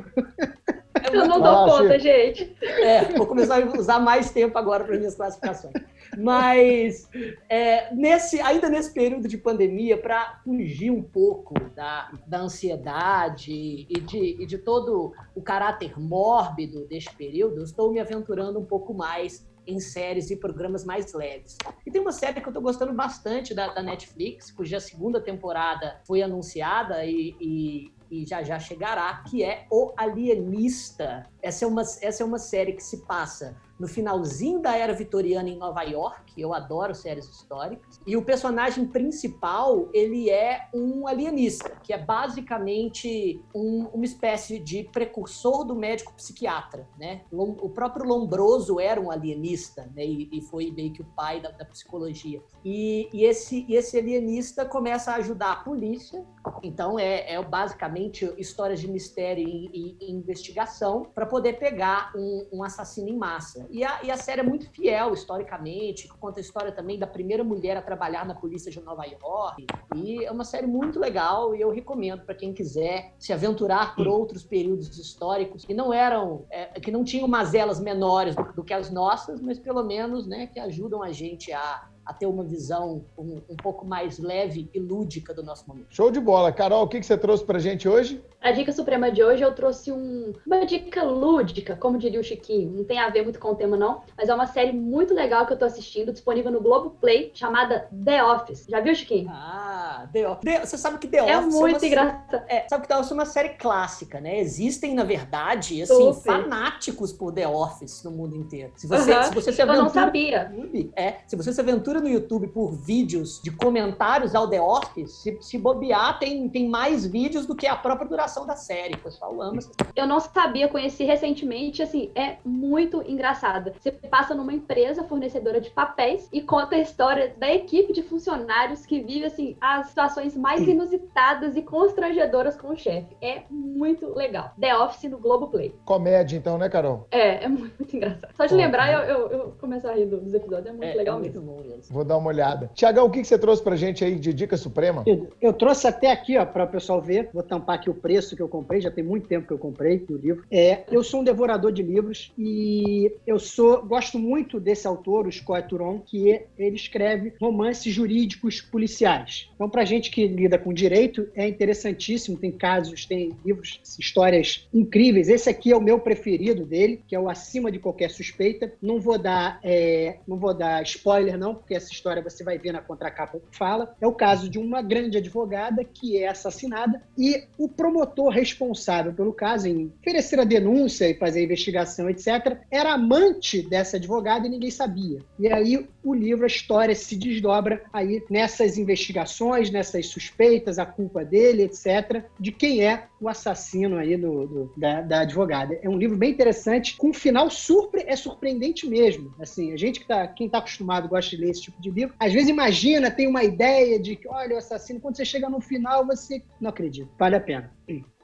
Eu não dou conta, gente. É, vou começar a usar mais tempo agora para minhas classificações. Mas é, nesse, ainda nesse período de pandemia, para fugir um pouco da, da ansiedade e de, e de todo o caráter mórbido deste período, estou me aventurando um pouco mais em séries e programas mais leves. E tem uma série que eu estou gostando bastante da, da, Netflix, cuja segunda temporada foi anunciada e, e, e, já já chegará, que é O Alienista. Essa é uma, essa é uma série que se passa no finalzinho da era vitoriana em Nova York. Eu adoro séries históricas. E o personagem principal, ele é um alienista, que é basicamente um, uma espécie de precursor do médico psiquiatra, né? O próprio Lombroso era um alienista, né? E, e foi meio que o pai da, da psicologia. E, e, esse, e esse alienista começa a ajudar a polícia. Então, é, é basicamente histórias de mistério e, e investigação para poder pegar um, um assassino em massa. E a, e a série é muito fiel historicamente, conta a história também da primeira mulher a trabalhar na polícia de Nova York. E é uma série muito legal e eu recomendo para quem quiser se aventurar por outros períodos históricos que não eram, é, que não tinham mazelas menores do, do que as nossas, mas pelo menos, né, que ajudam a gente a a ter uma visão um, um, pouco mais leve e lúdica do nosso momento. Show de bola. Carol, o que, que você trouxe pra gente hoje? A dica suprema de hoje eu trouxe um, uma dica lúdica, como diria o Chiquinho. Não tem a ver muito com o tema, não, mas é uma série muito legal que eu tô assistindo, disponível no Globo Play, chamada The Office. Já viu, Chiquinho? Ah, The Office. Você sabe que The é Office é muito é engraçado. É, sabe que The Office é uma série clássica, né? Existem, na verdade, assim, Super. fanáticos por The Office no mundo inteiro. Se você, uh -huh. se você se aventura... Eu não sabia. É, se você se aventura no YouTube por vídeos de comentários ao The Office, se, se bobear, tem, tem mais vídeos do que a própria duração da série. O pessoal ama. Eu não sabia, conheci recentemente, assim, é muito engraçada. Você passa numa empresa fornecedora de papéis e conta a história da equipe de funcionários que vive, assim, as situações mais inusitadas e constrangedoras com o chefe. É muito legal. The Office no Globoplay. Comédia, então, né, Carol? É, é muito, engraçado. Só de lembrar, eu, eu, eu começo a rir dos episódios. É muito é, legal é muito mesmo. Bom Vou dar uma olhada. Tiagão, o que, que você trouxe pra gente aí de dica suprema? Eu, eu trouxe até aqui, ó, para o pessoal ver. Vou tampar aqui o preço que eu comprei, já tem muito tempo que eu comprei o livro. É, eu sou um devorador de livros e eu sou gosto muito desse autor, o Scott Turon, que ele escreve romances jurídicos policiais. Então, pra gente que lida com direito, é interessantíssimo. Tem casos, tem livros, histórias incríveis. Esse aqui é o meu preferido dele, que é o Acima de Qualquer Suspeita. Não vou dar, é, não vou dar spoiler, não, porque essa história você vai ver na contracapa que fala. É o caso de uma grande advogada que é assassinada e o promotor responsável pelo caso, em oferecer a denúncia e fazer a investigação, etc., era amante dessa advogada e ninguém sabia. E aí o livro, a história se desdobra aí nessas investigações, nessas suspeitas, a culpa dele, etc., de quem é o assassino aí do, do da, da, advogada. É um livro bem interessante, com um final surpre é surpreendente mesmo. Assim, a gente que tá, quem está acostumado gosta de ler esse tipo de livro, às vezes imagina, tem uma ideia de que, olha, o assassino, quando você chega no final, você não acredita. Vale a pena.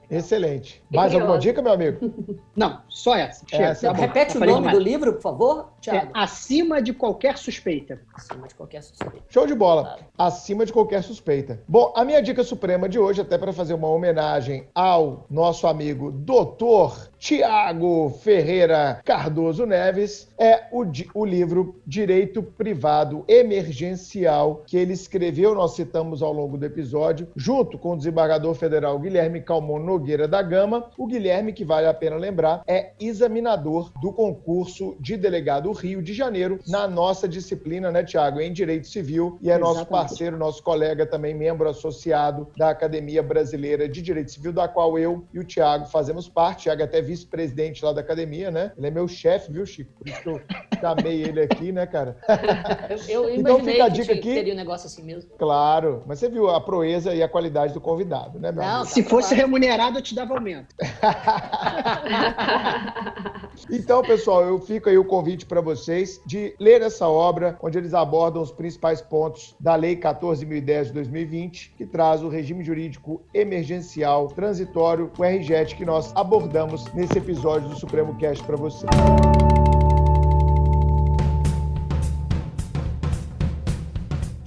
Excelente. Mais alguma dica, meu amigo? Não, só essa. essa tá Repete o nome do livro, por favor, Thiago. É Acima de Qualquer Suspeita. Acima de Qualquer Suspeita. Show de bola. Claro. Acima de Qualquer Suspeita. Bom, a minha dica suprema de hoje, até para fazer uma homenagem ao nosso amigo Doutor Tiago Ferreira Cardoso Neves é o, o livro Direito Privado Emergencial que ele escreveu, nós citamos ao longo do episódio, junto com o desembargador federal Guilherme Calmon Nogueira da Gama. O Guilherme, que vale a pena lembrar, é examinador do concurso de delegado Rio de Janeiro na nossa disciplina, né, Tiago, em Direito Civil e é Exatamente. nosso parceiro, nosso colega também, membro associado da Academia Brasileira de Direito Civil, da qual eu e o Tiago fazemos parte. Tiago até vice-presidente lá da academia, né? Ele é meu chefe, viu, Chico? Por isso que eu chamei ele aqui, né, cara? eu, eu então fica a dica aqui. Teria um negócio assim mesmo. Claro, mas você viu a proeza e a qualidade do convidado, né, meu Não, amigo? se fosse remunerado, eu te dava aumento. então, pessoal, eu fico aí o convite para vocês de ler essa obra, onde eles abordam os principais pontos da Lei 14.010 de 2020, que traz o regime jurídico emergencial transitório, o RJET, que nós abordamos nesse episódio do Supremo Cast para você.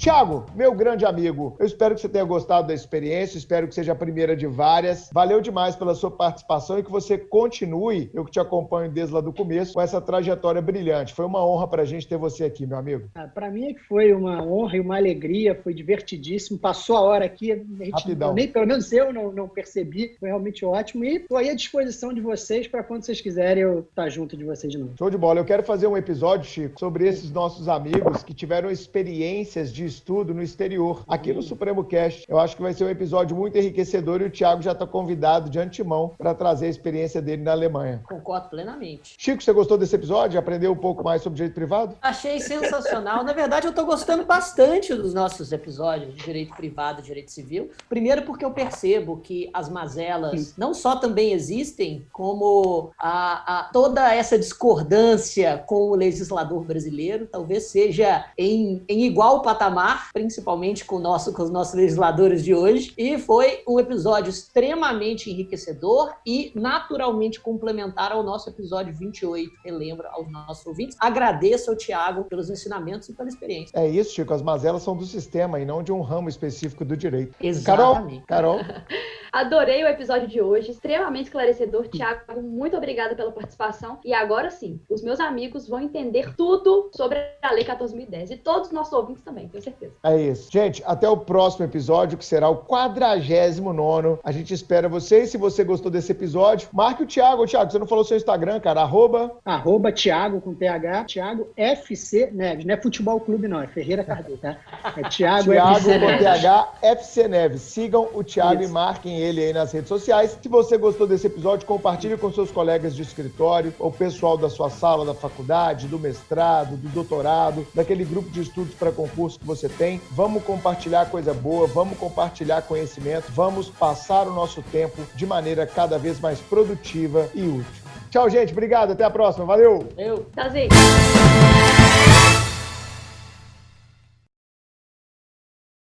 Tiago, meu grande amigo, eu espero que você tenha gostado da experiência, espero que seja a primeira de várias. Valeu demais pela sua participação e que você continue, eu que te acompanho desde lá do começo, com essa trajetória brilhante. Foi uma honra para a gente ter você aqui, meu amigo. Ah, para mim é que foi uma honra e uma alegria, foi divertidíssimo. Passou a hora aqui, a gente Rapidão. nem, pelo menos eu não, não percebi, foi realmente ótimo. E estou aí à disposição de vocês para quando vocês quiserem eu estar tá junto de vocês de novo. Show de bola. Eu quero fazer um episódio, Chico, sobre esses nossos amigos que tiveram experiências de estudo no exterior, aqui no Supremo Cast. Eu acho que vai ser um episódio muito enriquecedor e o Thiago já está convidado de antemão para trazer a experiência dele na Alemanha. Concordo plenamente. Chico, você gostou desse episódio? Aprendeu um pouco mais sobre direito privado? Achei sensacional. na verdade, eu estou gostando bastante dos nossos episódios de direito privado e direito civil. Primeiro porque eu percebo que as mazelas não só também existem, como a, a, toda essa discordância com o legislador brasileiro talvez seja em, em igual patamar principalmente com, nosso, com os nossos legisladores de hoje. E foi um episódio extremamente enriquecedor e naturalmente complementar ao nosso episódio 28. Relembra aos nossos ouvintes. Agradeço ao Tiago pelos ensinamentos e pela experiência. É isso, Chico. As mazelas são do sistema e não de um ramo específico do direito. Exatamente. Carol? Carol? Adorei o episódio de hoje, extremamente esclarecedor. Tiago, muito obrigada pela participação. E agora sim, os meus amigos vão entender tudo sobre a Lei 14.010 e todos os nossos ouvintes também, tenho certeza. É isso. Gente, até o próximo episódio, que será o 49. A gente espera vocês. Se você gostou desse episódio, marque o Thiago. Thiago, você não falou seu Instagram, cara? Arroba. Arroba Thiago com TH. Thiago FC Neves. Não é Futebol Clube, não. É Ferreira Cardoso, tá? É Thiago, Thiago FC com Neves. TH FC Neves. Sigam o Thiago isso. e marquem ele aí nas redes sociais. Se você gostou desse episódio, compartilhe com seus colegas de escritório, ou pessoal da sua sala, da faculdade, do mestrado, do doutorado, daquele grupo de estudos para concurso que você tem. Vamos compartilhar coisa boa, vamos compartilhar conhecimento, vamos passar o nosso tempo de maneira cada vez mais produtiva e útil. Tchau, gente. Obrigado. Até a próxima. Valeu. Valeu. Tchauzinho.